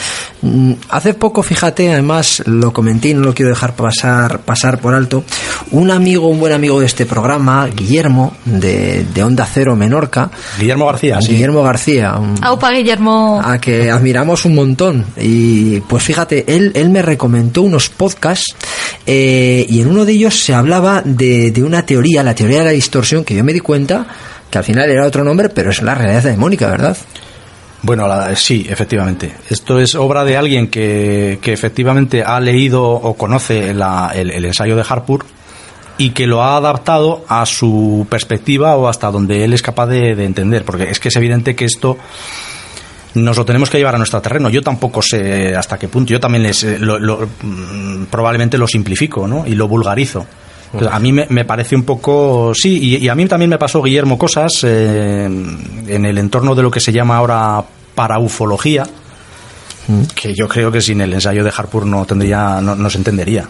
Hace poco, fíjate, además lo comenté y no lo quiero dejar pasar, pasar por alto. Un amigo, un buen amigo de este programa, Guillermo, de, de Onda Cero Menorca. Guillermo García, sí. Guillermo García. Un, Aupa, Guillermo. A que admiramos un montón. Y pues fíjate, él, él me recomendó unos podcasts eh, y en uno de ellos se hablaba de, de una teoría, la teoría de la distorsión, que yo me di cuenta que al final era otro nombre, pero es la realidad demónica, ¿verdad? Bueno, la, sí, efectivamente. Esto es obra de alguien que, que efectivamente ha leído o conoce la, el, el, ensayo de Harpur y que lo ha adaptado a su perspectiva o hasta donde él es capaz de, de entender, porque es que es evidente que esto nos lo tenemos que llevar a nuestro terreno. Yo tampoco sé hasta qué punto. Yo también les, lo, lo, probablemente lo simplifico ¿no? y lo vulgarizo. A mí me, me, parece un poco. Sí, y, y, a mí también me pasó, Guillermo, cosas eh, en el entorno de lo que se llama ahora paraufología, que yo creo que sin el ensayo de Harpur no, tendría, no, no se entendería.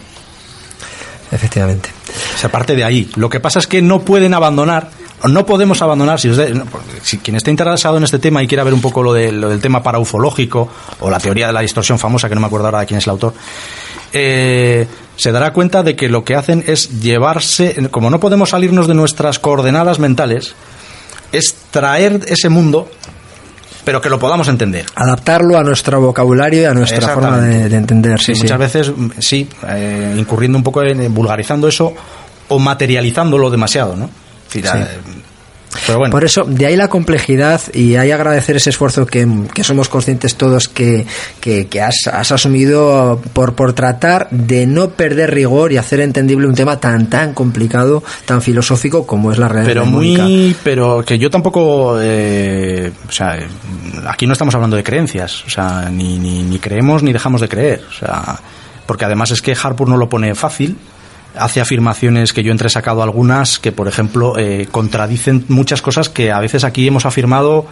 Efectivamente. O sea, parte de ahí. Lo que pasa es que no pueden abandonar no podemos abandonar, si, usted, si, quien esté interesado en este tema y quiera ver un poco lo, de, lo del tema paraufológico o la teoría de la distorsión famosa, que no me acuerdo ahora de quién es el autor, eh, se dará cuenta de que lo que hacen es llevarse, como no podemos salirnos de nuestras coordenadas mentales, es traer ese mundo pero que lo podamos entender. Adaptarlo a nuestro vocabulario y a nuestra forma de, de entender. Sí, sí, muchas veces, sí, eh, incurriendo un poco en vulgarizando eso o materializándolo demasiado, ¿no? Sí. Pero bueno. Por eso, de ahí la complejidad y ahí agradecer ese esfuerzo que, que somos conscientes todos que, que, que has, has, asumido por, por tratar de no perder rigor y hacer entendible un tema tan tan complicado, tan filosófico como es la realidad. Pero muy, pero que yo tampoco, eh, o sea, aquí no estamos hablando de creencias, o sea, ni, ni, ni creemos ni dejamos de creer, o sea, porque además es que Harpur no lo pone fácil, hace afirmaciones que yo he entresacado algunas que, por ejemplo, eh, contradicen muchas cosas que a veces aquí hemos afirmado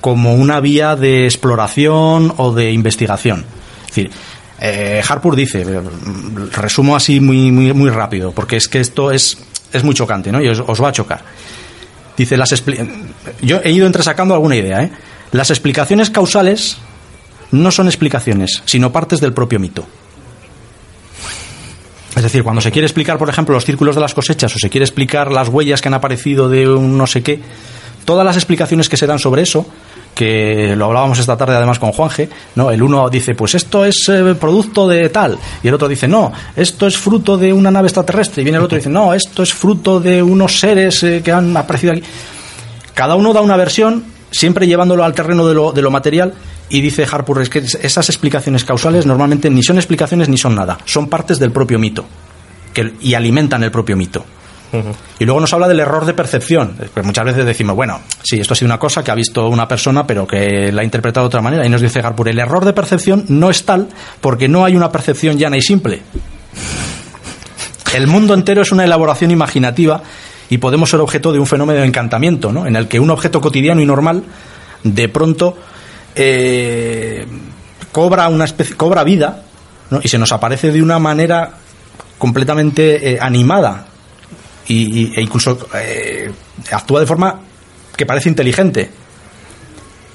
como una vía de exploración o de investigación. Es decir, eh, Harpur dice, resumo así muy, muy, muy rápido, porque es que esto es, es muy chocante, ¿no? Y os, va a chocar. Dice, las yo he ido entresacando alguna idea, ¿eh? Las explicaciones causales no son explicaciones, sino partes del propio mito. Es decir, cuando se quiere explicar, por ejemplo, los círculos de las cosechas o se quiere explicar las huellas que han aparecido de un no sé qué, todas las explicaciones que se dan sobre eso, que lo hablábamos esta tarde además con Juanje, ¿no? El uno dice, pues esto es eh, producto de tal, y el otro dice, no, esto es fruto de una nave extraterrestre, y viene el otro y dice, no, esto es fruto de unos seres eh, que han aparecido aquí. Cada uno da una versión, siempre llevándolo al terreno de lo, de lo material, y dice Harpur es que esas explicaciones causales normalmente ni son explicaciones ni son nada, son partes del propio mito que, y alimentan el propio mito. Y luego nos habla del error de percepción. Pues muchas veces decimos, bueno, sí, esto ha sido una cosa que ha visto una persona, pero que la ha interpretado de otra manera. Y nos dice Garpur, el error de percepción no es tal porque no hay una percepción llana y simple. El mundo entero es una elaboración imaginativa y podemos ser objeto de un fenómeno de encantamiento, ¿no? en el que un objeto cotidiano y normal de pronto eh, cobra, una cobra vida ¿no? y se nos aparece de una manera completamente eh, animada y, e incluso eh, actúa de forma que parece inteligente.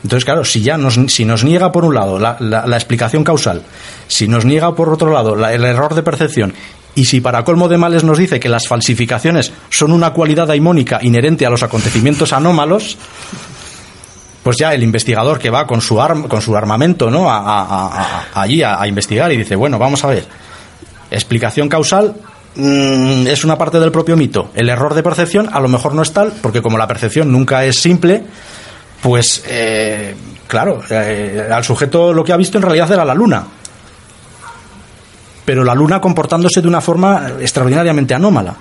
Entonces, claro, si ya nos, si nos niega por un lado la, la, explicación causal, si nos niega por otro lado el error de percepción y si para colmo de males nos dice que las falsificaciones son una cualidad daimónica inherente a los acontecimientos anómalos, pues ya el investigador que va con su, con su armamento ¿no? allí a, investigar y dice, bueno, vamos a ver, explicación causal mm, es una parte del propio mito. El error de percepción a lo mejor no es tal, porque como la percepción nunca es simple, pues eh, claro, eh, al sujeto lo que ha visto en realidad era la luna pero la luna comportándose de una forma extraordinariamente anómala.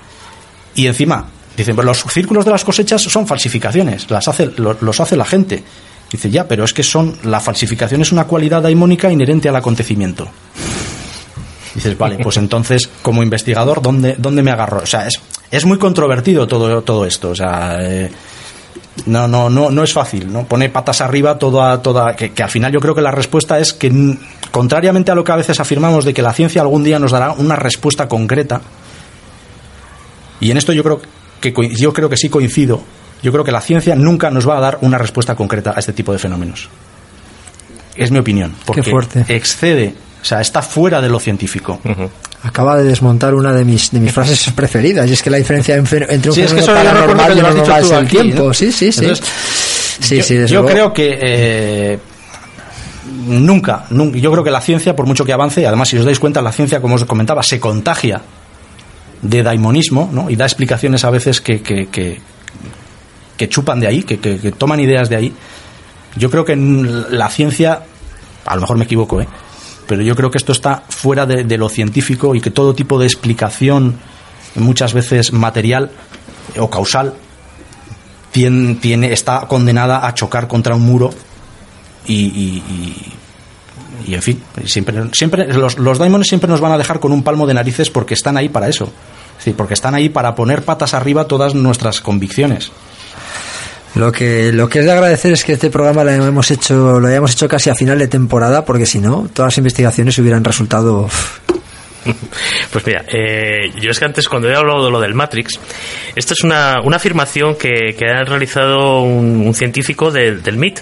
Y encima, dicen, pues los círculos de las cosechas son falsificaciones, las hace, los hace la gente. Dice, ya, pero es que son, la falsificación es una cualidad daimónica inherente al acontecimiento. Dices, vale, pues entonces, como investigador, ¿dónde, dónde me agarro? O sea, es, es muy controvertido todo, todo esto. O sea, eh, no, no, no, no es fácil, ¿no? Pone patas arriba toda, toda, que, al final yo creo que la respuesta es que, contrariamente a lo que a veces afirmamos de que la ciencia algún día nos dará una respuesta concreta, y en esto yo creo que yo creo que sí coincido, yo creo que la ciencia nunca nos va a dar una respuesta concreta a este tipo de fenómenos. Es mi opinión, porque fuerte. excede, o sea, está fuera de lo científico acaba de desmontar una de mis, de mis frases *laughs* preferidas, y es que la diferencia entre un sí, es que paranormal y normal es el tiempo. Sí, sí, sí. sí, yo, sí yo creo que eh, nunca, nunca, yo creo que la ciencia, por mucho que avance, además si os dais cuenta, la ciencia, como os comentaba, se contagia de daimonismo, ¿no? Y da explicaciones a veces que, que, que, que chupan de ahí, que, que, toman ideas de ahí. Yo creo que la ciencia, a lo mejor me equivoco, ¿eh? Pero yo creo que esto está fuera de, lo científico y que todo tipo de explicación, muchas veces material o causal, tiene, está condenada a chocar contra un muro y, y, en fin, siempre, siempre los, los daimones siempre nos van a dejar con un palmo de narices porque están ahí para eso, porque están ahí para poner patas arriba todas nuestras convicciones. Lo que, lo que es de agradecer es que este programa lo hemos hecho, lo hayamos hecho casi a final de temporada, porque si no, todas las investigaciones hubieran resultado *laughs* Pues mira, eh, yo es que antes cuando he hablado de lo del Matrix, esto es una, una afirmación que, que, ha realizado un, científico del MIT,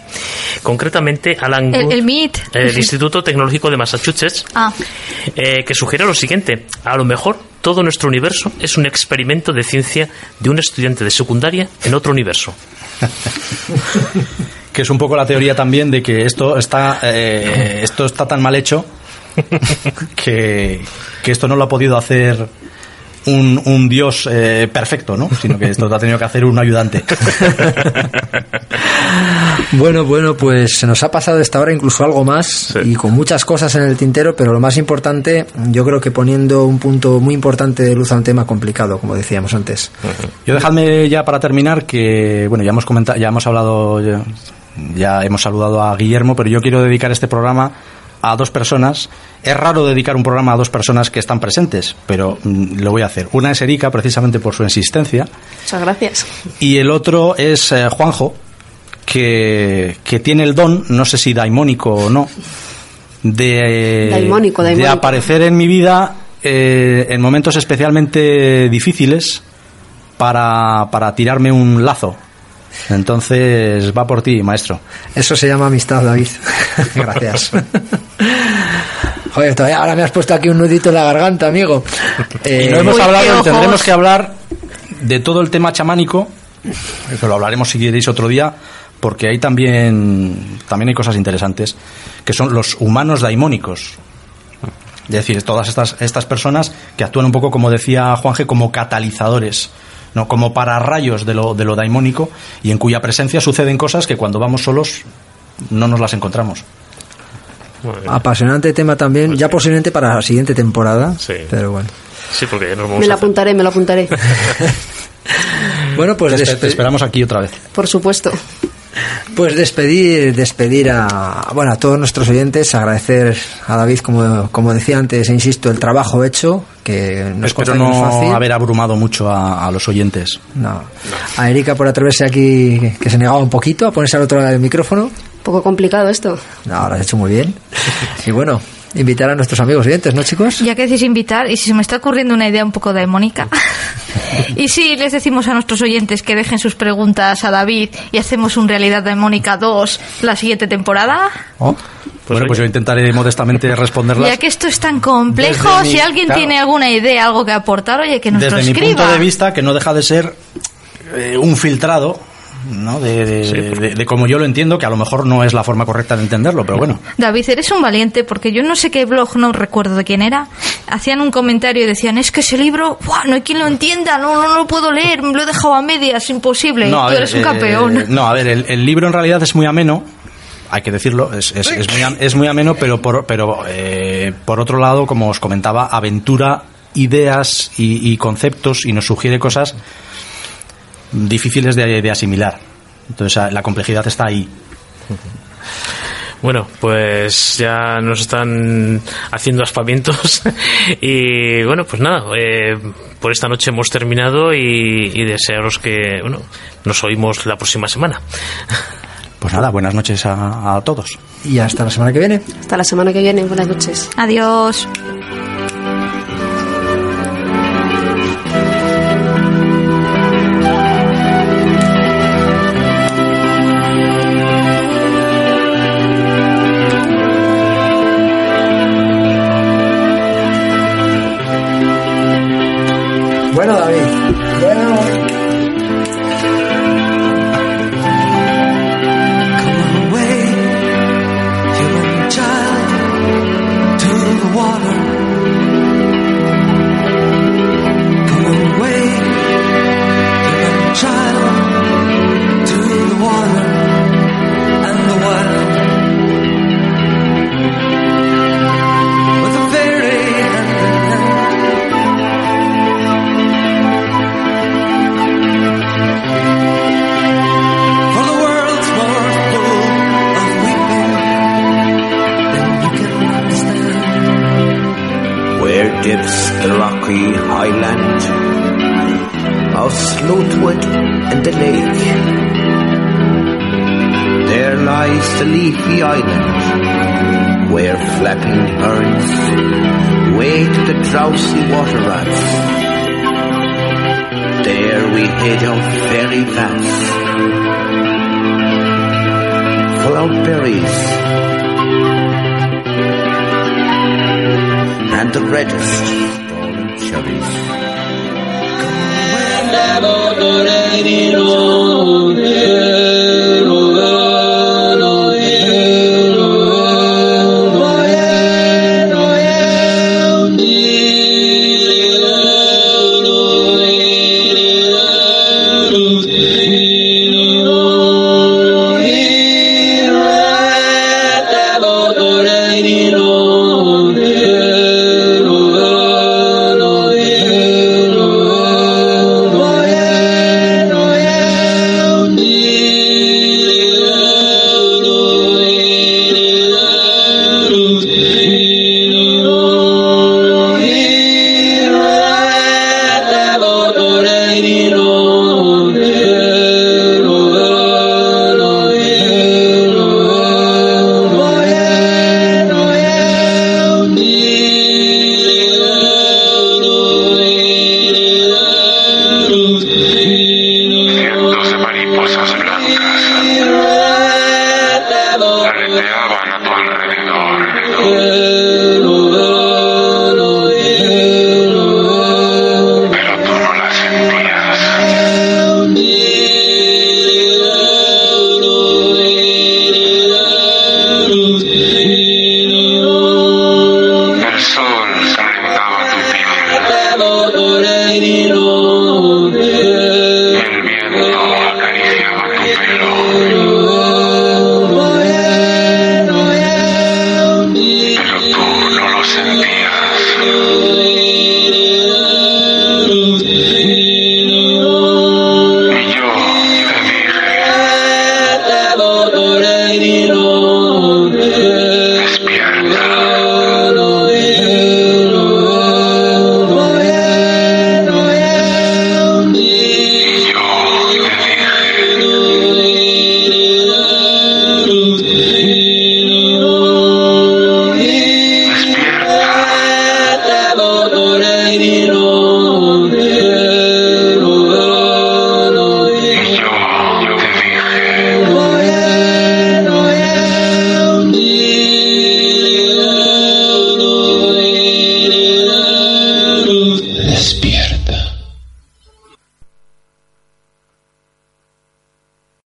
concretamente Alan el, el MIT, el Instituto Tecnológico de Massachusetts, ah. eh, que sugiere lo siguiente, a lo mejor todo nuestro universo es un experimento de ciencia de un estudiante de secundaria en otro universo. *laughs* que es un poco la teoría también de que esto está, eh, esto está tan mal hecho *laughs* que, que esto no lo ha podido hacer un, un dios eh, perfecto, ¿no? Sino que esto lo ha tenido que hacer un ayudante. *laughs* bueno, bueno, pues se nos ha pasado esta hora incluso algo más y con muchas cosas en el tintero, pero lo más importante, yo creo que poniendo un punto muy importante de luz a un tema complicado, como decíamos antes. Yo dejadme ya para terminar que, bueno, ya hemos comentado, ya hemos hablado, ya hemos saludado a Guillermo, pero yo quiero dedicar este programa a dos personas. Es raro dedicar un programa a dos personas que están presentes, pero mm, lo voy a hacer. Una es Erika, precisamente por su insistencia. Muchas gracias. Y el otro es eh, Juanjo, que, que, tiene el don, no sé si daimónico o no, de, de aparecer en mi vida eh, en momentos especialmente difíciles para, para tirarme un lazo entonces va por ti, maestro. Eso se llama amistad, David. *laughs* Gracias. *laughs* Joder, todavía ahora me has puesto aquí un nudito en la garganta, amigo. y no hemos hablado, tendremos que hablar de todo el tema chamánico, que lo hablaremos si queréis otro día, porque ahí también, también hay cosas interesantes, que son los humanos daimónicos. Es decir, todas estas, estas personas que actúan un poco, como decía Juanje, como catalizadores ¿no? como para rayos de lo, de lo daimónico y en cuya presencia suceden cosas que cuando vamos solos no nos las encontramos. Apasionante tema también, pues ya posiblemente para la siguiente temporada, pero bueno. Sí, porque Me lo apuntaré, me lo apuntaré. *laughs* *laughs* Bueno, pues te esperamos aquí otra vez. Por supuesto. Pues despedir, despedir a, bueno, a todos nuestros oyentes, agradecer a David, como, como decía antes, e insisto, el trabajo hecho, que nos Espero no fácil. haber abrumado mucho a, a los oyentes. No. A Erika por atreverse aquí, que se negaba un poquito a ponerse al otro lado del micrófono. Poco complicado esto. No, lo has hecho muy bien. Y bueno, invitar a nuestros amigos oyentes, ¿no, chicos? Ya que decís invitar, y si se me está ocurriendo una idea un poco demónica, *laughs* y si les decimos a nuestros oyentes que dejen sus preguntas a David y hacemos un Realidad Demónica 2 la siguiente temporada, Oh, bueno, pues yo intentaré modestamente *laughs* responderlas. ya que esto es tan complejo, Desde mi- si alguien claro. tiene alguna idea, algo que aportar, oye, que nos lo Desde mi escriba. punto de vista, que no deja de ser eh, un filtrado, ¿no? De, de, de- de como yo lo entiendo, que a lo mejor no es la forma correcta de entenderlo, pero bueno. *laughs* David, eres un valiente porque yo no sé qué blog, no recuerdo de quién era, hacían un comentario y decían, es que ese libro, ¡buah! no hay quien lo entienda, no, no, no lo puedo leer, me lo he dejado a medias, imposible, No, a tú ver, eres un eh, campeón. no, a ver, el, el libro en realidad es muy ameno. Hay que decirlo, es, es, es muy, am- es muy ameno, pero por, pero eh, por otro lado, como os comentaba, aventura ideas y, y conceptos y nos sugiere cosas difíciles de, de asimilar. Entonces a- la complejidad está ahí. Bueno, pues ya nos están haciendo aspavientos *laughs* y bueno, pues nada, eh, por esta noche hemos terminado y, y desearos que, bueno, nos oímos la próxima semana. *laughs* Pues nada, buenas noches a, a todos. y hasta la semana que viene. Hasta la semana que viene. Buenas noches. Adiós.